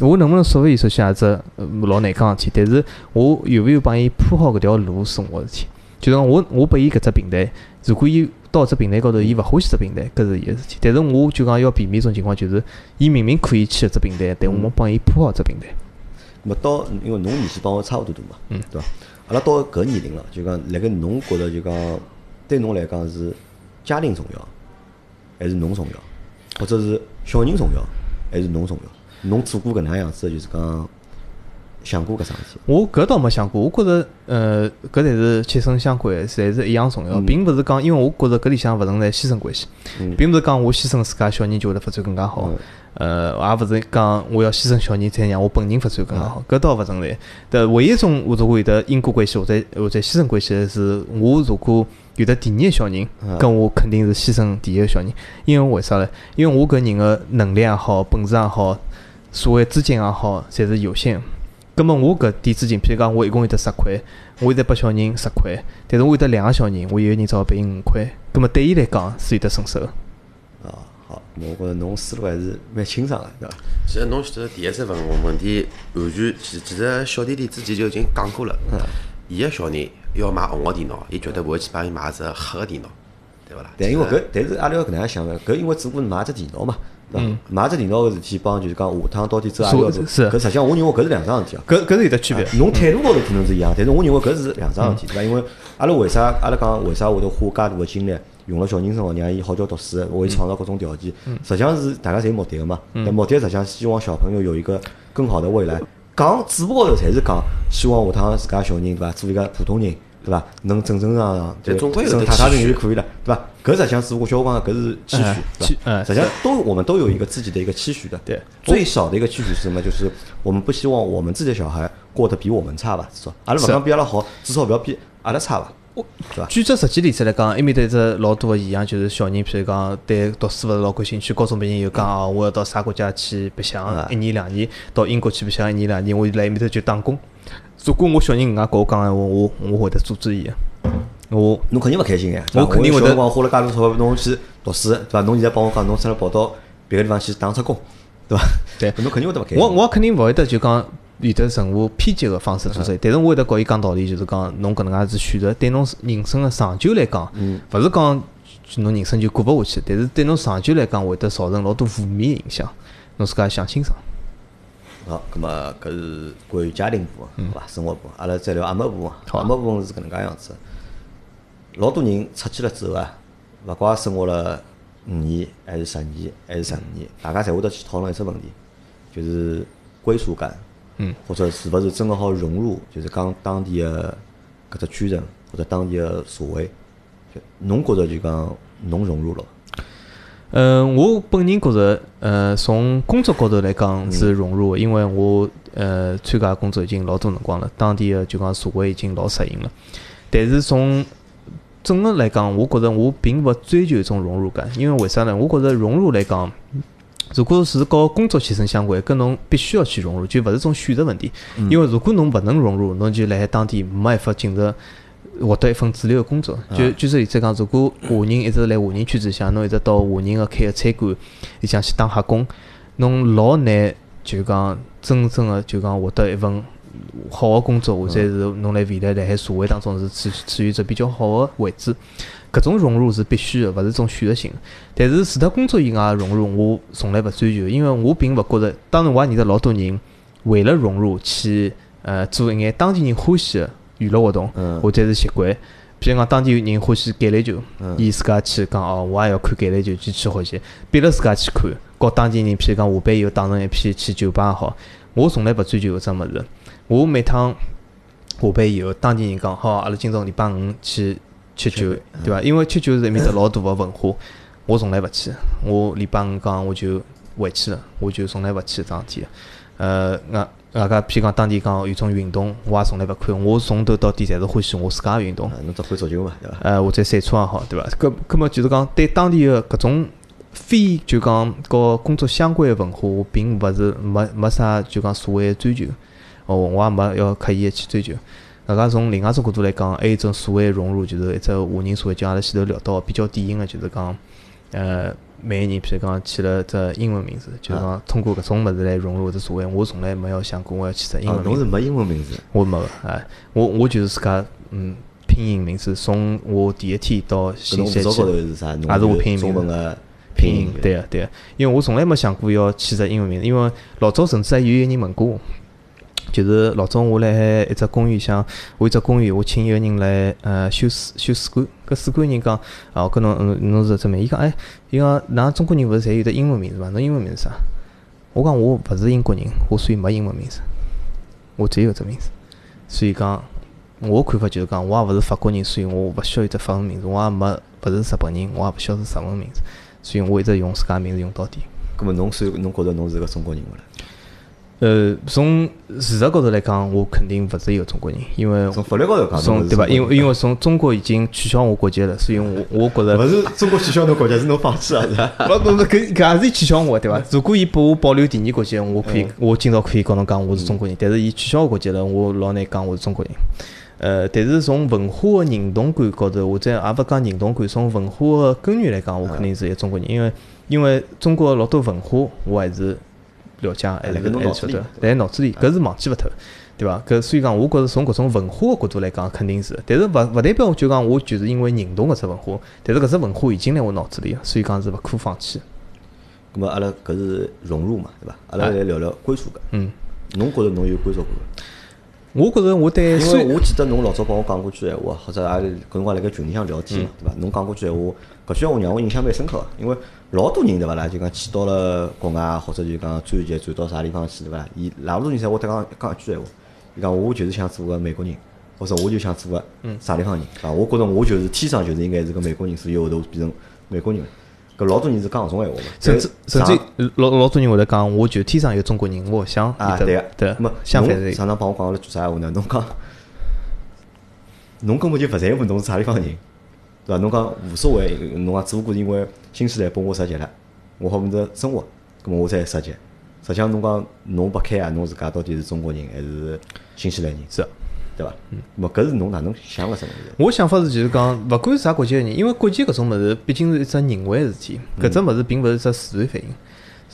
我能不能说服伊，首先也是呃老难讲个事体。但是我有没有帮伊铺好搿条路是我事体。就讲我我拨伊搿只平台，如果伊到只平台高头，伊勿欢喜只平台，搿是伊个事体。但是我就讲要避免一种情况，就是伊明明可以去搿只平台，但我没帮伊铺好只平台。咾么到因为侬年纪帮我差勿多大嘛，嗯对伐？阿拉到搿年龄了，就讲辣盖侬觉着就讲对侬来讲是家庭重要，还是侬重要，或者是小人重要，还是侬重要？侬做过搿能样样子，就是讲想过搿桩事体？我搿倒没想过，我觉着呃，搿才是切身相关，侪是一样重要，并勿是讲，因为我觉着搿里向勿存在牺牲关系，并勿是讲我牺牲自家小人就会得发展更加好。呃，也勿是讲我要牺牲小人才让我本人发展更加好，搿倒勿存在。但唯一一种我如果有得因果关系或者或者牺牲关系是，我如果有得第二个小人，跟我肯定是牺牲第一个小人，因为为啥呢？因为我搿人个能力也好，本事也好，所谓资金也好，侪是有限。葛末我搿点资金，譬如讲我一共有得十块，我现在拨小人十块，但是我有得两个小人，我一个人只好拨伊五块，葛末对伊来讲是有得损失个。啊，好，我觉着侬思路还是蛮清爽个，对伐？其实侬其实第一只问问题，完全其其实小弟弟之前就已经讲过了。伊个小人要买红个电脑，伊绝对勿会去帮伊买只黑个电脑，对勿啦？但因为搿，但是阿拉要搿能样想个，搿因为只不过买只电脑嘛，对伐？买只电脑个事体帮就是讲下趟到底走阿条路，是是搿实际上我认为搿是两桩事体啊。搿搿是有得区别。侬态度高头可能是一样，但是我认为搿是两桩事体，对伐？因为阿拉为啥阿拉讲为啥会得花介大个精力用了小人身上，让伊好叫读书，为伊创造各种条件，实际上是大家侪有目的个嘛。但目的实际上希望小朋友有一个更好的未来。讲嘴巴高头侪是讲，希望下趟自家小人对伐，做一个普通人对伐，能正正常常对但总归有生踏踏实实就可以了，对伐？搿实际上是我小我讲搿是期哎许，对伐？实际上都我们都有一个自己的一个期许的。对最少的一个期许是什么？就是我们不希望我们自己的小孩过得比我们差吧，至少阿拉勿是讲比阿拉好，至少勿要比阿拉差吧？举只实际例子来讲，埃面搭一只老多个现象，就是小人，譬如讲对读书勿是老感兴趣，高中毕业又讲哦，我要到啥国家去白相啊一年两年，到英国去白相一年两年，我来埃面搭就打工。如果我小人搿能介跟我讲闲话，我我会得阻止伊个。我侬肯定勿开心呀，我肯定会得花了介多钞票侬去读书，对伐？侬现在帮我讲侬出来跑到别个地方去打只工，对伐？对侬肯定会得勿开心。我我肯定勿会得就讲有得任何偏激个方式做事，但是我会得告伊讲道理，就是讲侬搿能介子选择，对侬人生个长久来讲，勿是讲侬人生就过勿下去，但是对侬长久来讲会得造成老多负面影响，侬自家想清爽。好，咁么搿是关于家庭部分，好伐？生活部分，阿拉再聊阿嬷部分。好阿嬷部分是搿能介样子的，老多人出去了之后啊，勿怪生活了五年，还是十年，还是十五年，大家侪会得去讨论一只问题，就是归属感，嗯，或者是勿是真个好融入，就是讲当地个搿只圈层或者当地个社会。就侬觉着就讲侬融入了，嗯，我本人觉着，呃，从工作高头来讲是融入，因为我呃参加工作已经老多辰光了，当地的就讲社会已经老适应了。但是从整个来讲，我觉着我并勿追求一种融入感，因为为啥呢？我觉着融入来讲，如果是和工作切身相关，跟侬必须要去融入，就勿是种选择问题。因为如果侬勿能融入，侬就辣海当地没办法进入获得一份主流个工作。就举个例子讲，如果华人一直辣华人圈子里向，侬一直到华人个开个餐馆里向去打黑工，侬老难就讲真正个就讲获得一份好个工作，或者是侬辣未来辣海社会当中是处处于一只比较好个位置。搿种融入是必须个，勿是种选择性。但是除脱工作以外个融入，我从来勿追求，因为我并勿觉着。当然，我也认得老多人为了融入去呃做一眼当地人欢喜个娱乐活动，嗯或者是习惯。譬如讲，当地有人欢喜橄榄球，嗯伊自家去讲哦，我也要看橄榄球，去去学习，逼了自家去看。告当地人，譬如讲下班以后打成一片去酒吧也好，我从来勿追求搿只物事。我每趟下班以后，当地人讲好，阿拉今朝礼拜五去吃酒，对伐？因为吃酒是埃面搭老大个文化，我从来勿去。我礼拜五讲我就回去了，我就从来勿去搿桩事体的。呃，外外加譬如讲当地讲有种运动，我也从来勿看。我从头到底侪是欢喜我自家个运动啊，，侬只看足球嘛，对伐？呃，或者赛车也好，对伐？搿搿么就是讲对当地个搿种非就讲和工作相关个文化，我并勿是没没啥就讲所谓个追求。哦，我也没要刻意个去追求。外加从另外一种角度来讲，还有一种所谓的融入，就是一只华人社会，就阿拉前头聊到的比较典型个，就是讲，呃，每个人譬如讲起了只英文名字，就是讲通过搿种物事来融入搿只社会。我从来没有想过我要起只英啊文，名字侬是。没英文名字，我没个，哎，我我就是自家嗯拼拼音名字，从我第一天到搿新山侬护照高头去，是啥？侬也是我拼音中名字文个拼音音，对个对个，因为我从来没想过要起只英文名字，因为老早甚至还有一个人问过我，就是老早我辣海一只公园里向，我一只公园，我请一个人来呃修水修水管，搿水管人讲，哦，搿侬嗯侬是只名，伊讲哎，伊讲㑚中国人勿是侪有得英文名字伐？侬英文名字啥？我讲我勿是英国人，我所以没英文名字，我只有只名字，所以讲。我看法就是讲，我也勿是法国人，所以我勿需要一只法文名字，我也没勿是日本人，我也勿需要是日文名字，所以我一直用自家名字用到底。葛末侬算侬觉着侬是个中国人勿啦？呃，从事实高头来讲，我肯定勿是一个中国人，因为从法律高头讲，从对伐？勿是中国人因为因为从中国已经取消我国籍了，所以我我觉着勿是中国取消侬国籍，是侬放弃啊是吧？勿 不不，搿搿也是伊取消我对伐？如果伊拨我保留第二国籍，我可以，我今朝可以告侬讲我是中国人。但是伊取消我国籍了，我老难讲我是中国人。呃，但是从文化的认同感高头，或者也勿讲认同感，从文化的根源来讲，我肯定是一个中国人，因为因为中国老多文化我还是了解，还是还是晓得，辣脑子里，搿是忘记勿脱，对伐？搿所以讲，我觉着从搿种文化个角度来讲，肯定是，但是勿勿代表就讲我就是因为认同搿只文化，但是搿只文化已经辣我脑子里了，所以讲是勿可放弃。葛末阿拉搿是融入嘛，对伐？阿拉来聊聊归属感。嗯，侬觉着侬有归属感伐？我觉着我对因虽为我记得侬老早帮我讲过句闲话，或者阿拉搿辰光辣盖群里向聊天嘛，对伐？侬讲过句闲话，搿句闲话让我印象蛮深刻个，因为老多人对伐？啦，就讲去到了国外，或者就讲转籍转到啥地方去，对伐？啦？伊老多人侪会得讲讲一句闲话，伊讲我就是想做个美国人，或者我就想做个啥地方人，啊，我觉着我就是天生就是应该是个美国人，所以后头变成美国人了。搿老多人是讲搿种闲话嘛，甚至甚至老老多人会得讲，我就天生一个中国人，我勿想啊，对个，对咁么，相反是侬常常帮我讲了句啥闲话呢？侬讲，侬根本就勿在乎侬是啥地方人，对伐？侬讲无所谓，侬讲只不过因为新西兰拨我实习了，我好面搭生活，咁么我才实习。实际上侬讲侬不开啊，侬自家到底是中国人还是新西兰人，是。对伐？嗯，么搿是侬哪能想个什么？我想法是就是讲，勿管是啥国籍个人，因为国籍搿种物事，毕竟是一只人为个事体，搿只物事并勿是一只自然反应。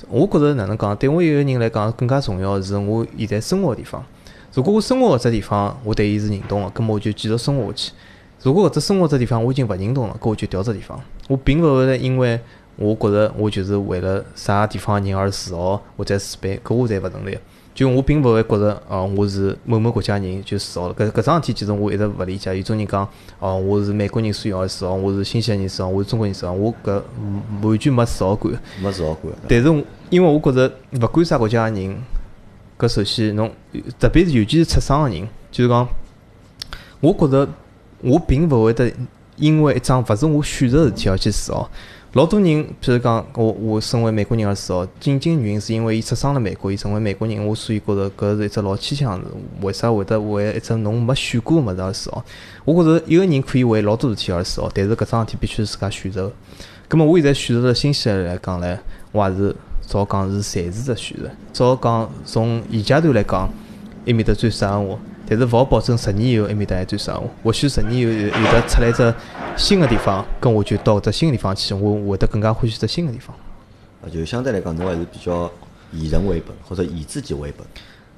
我觉着哪能讲，对我一个人来讲，更加重要个是我现在生活个地方。如果我生活搿只地方，我对伊是认同个，葛末我就继续生活下去。如果搿只生活只地方我已经勿认同了，搿我就调只地方。我并勿会得因为我觉着我就是为了啥地方个人而自豪或者自卑，搿我侪勿成立。就我并勿会觉着哦，我是某某国家人就自豪了。搿搿桩事体其实我一直勿理解。有种人讲哦，我是美国人所以而自豪，我是新西兰人自豪，我是中国人自豪，我搿嗯完全没自豪感。没自豪感。但是我因为我觉着勿管啥国家个人，搿首先侬特别是尤其是出生个人，就是讲，我觉着我并勿会得因为一桩勿是我选择事体而去自豪。老多人，譬如讲，我我身为美国人而自豪，仅仅原因是因为伊出生了美国，伊成为美国人，我所以觉着搿是一只老牵强的。为啥会得为一只侬没选过个物事而自豪？我觉着一个人可以为老多事体而自豪，但是搿桩事体必须是自家选择个。葛末我现在选择了新西兰来讲唻，我也是照讲是暂时的选择。照讲从现阶段来讲，埃面搭最适合我，但是勿好保证十年以后埃面搭还最适。或许十年以后有有得出来一只新个地方，跟我就到只新个地方去，我会得更加欢喜只新个地方。啊，就相对来讲，侬还是比较以人为本，或者以自己为本。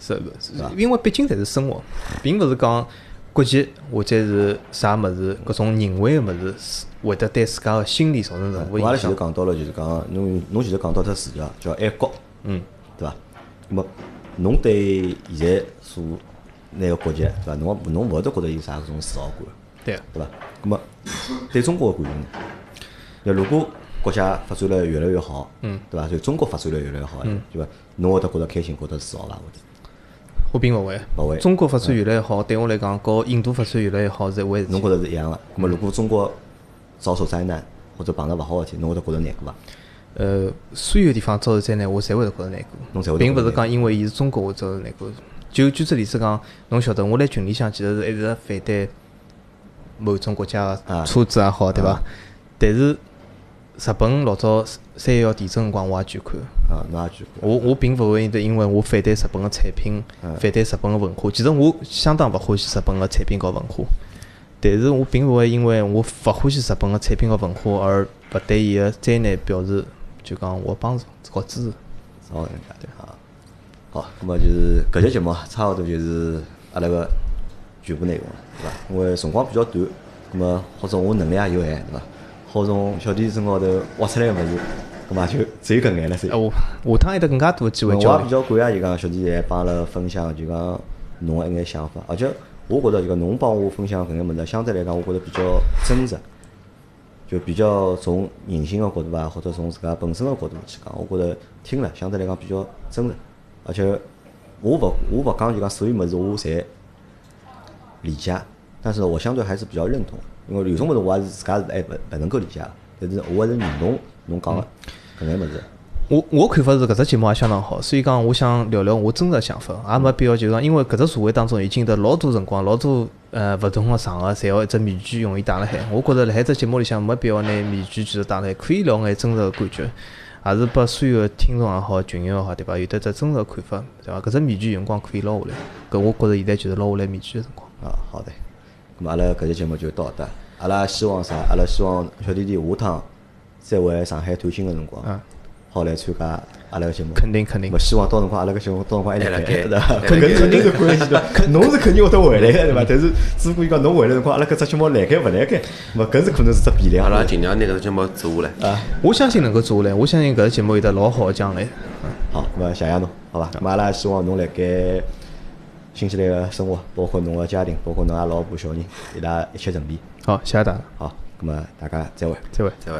是是，是因为毕竟侪是生活，并勿是讲国籍或者是啥物事，搿种人为个物事会得对自家个心理造成任何影响我阿拉前头。讲到了，就是讲侬侬前头讲到只词条叫爱国，嗯，对伐？那么侬对现在所拿个国籍，对伐？侬侬勿会得觉得有啥搿种自豪感，对，对伐？那么对中国个感情呢？那如果国家发展了越来越好，嗯，对伐？就中国发展了越来越好，嗯，对伐？侬会得觉得开心，觉得自豪伐？会得我并勿会。勿会？中国发展越来越好，对我来讲，和印度发展越来越好是一回事体。侬觉得是一样个？那么如果中国遭受灾难或者碰到勿好个事体，侬会得觉得难过伐？呃，所有地方遭受灾难，我侪会得觉着难过，侬侪会并勿是讲因为伊是中国我遭受难过。就举只例子讲，侬晓得我辣群里向其实是一直反对某种国家车子也好，对伐？但是日本老早三一幺地震辰光我也捐款，啊，侬也捐款。我我并勿会得因为我反对日本个产品，嗯反对日本个文化。其实我相当勿欢喜日本个产品和文化，但是我并勿会因为我勿欢喜日本个产品和文化而勿对伊个灾难表示就讲我帮助和支持。好，那么就是搿节节目啊差勿多就是阿拉个全部内容了，对伐？因为辰光比较短，葛末或者我能力也有限，对伐？好从小弟弟身高头挖出来个物事，葛末就只有搿眼了，所以哎，。我下趟还得更加多的机会我。也比较感谢就讲小弟弟帮阿拉分享，就讲侬个一眼想法，而且我觉着就讲侬帮我分享搿眼物事，相对来讲，我觉着比较真实，就比较从人性个角度啊，或者从自家本身个角度去讲，我觉着听了相对来讲比较真实，而且我勿我勿讲就讲所有物事我侪理解，但是我相对还是比较认同，因为有种物事我还是自家是还勿勿能够理解的，但是我还是认同侬讲个搿眼物事。我我看法是搿只节目也相当好，所以讲我想聊聊我真实想法，也没必要就是讲，因为搿只社会当中已经得老多辰光，老多呃勿同个场合，侪要一只面具容易戴辣海。我觉着辣海只节目里向没必要拿面具继续戴辣海，可以聊眼真实个感觉，也是拨所有个听众也好、群友也好，对伐？有得只真实个看法，对伐？搿只面具有辰光可以捞下来，搿我觉着现在就是捞下来面具个辰光。啊，好的。咁阿拉搿期节目就到这。阿拉希望啥？阿拉希望小弟弟下趟再回上海探亲个辰光嗯，好来参加阿拉个节目。肯定肯定我希望到辰光阿拉个节目到辰光还辣盖，对伐？还辣盖搿肯定是关系的。侬是肯定会得回来个，对伐？但是只不过伊讲侬回来辰光，阿拉搿只节目辣盖勿辣盖，咾搿是可能是只比例。阿拉尽量拿搿只节目做下来。啊，我相信能够做下来，我相信搿个节目有得老好个将来。好，咁么谢谢侬，好伐？咁阿拉希望侬辣盖新西兰个生活，包括侬个家庭，包括侬阿老婆、小人，伊拉一切顺利。好，谢谢大家，好，咁么大家再会。再会。再会。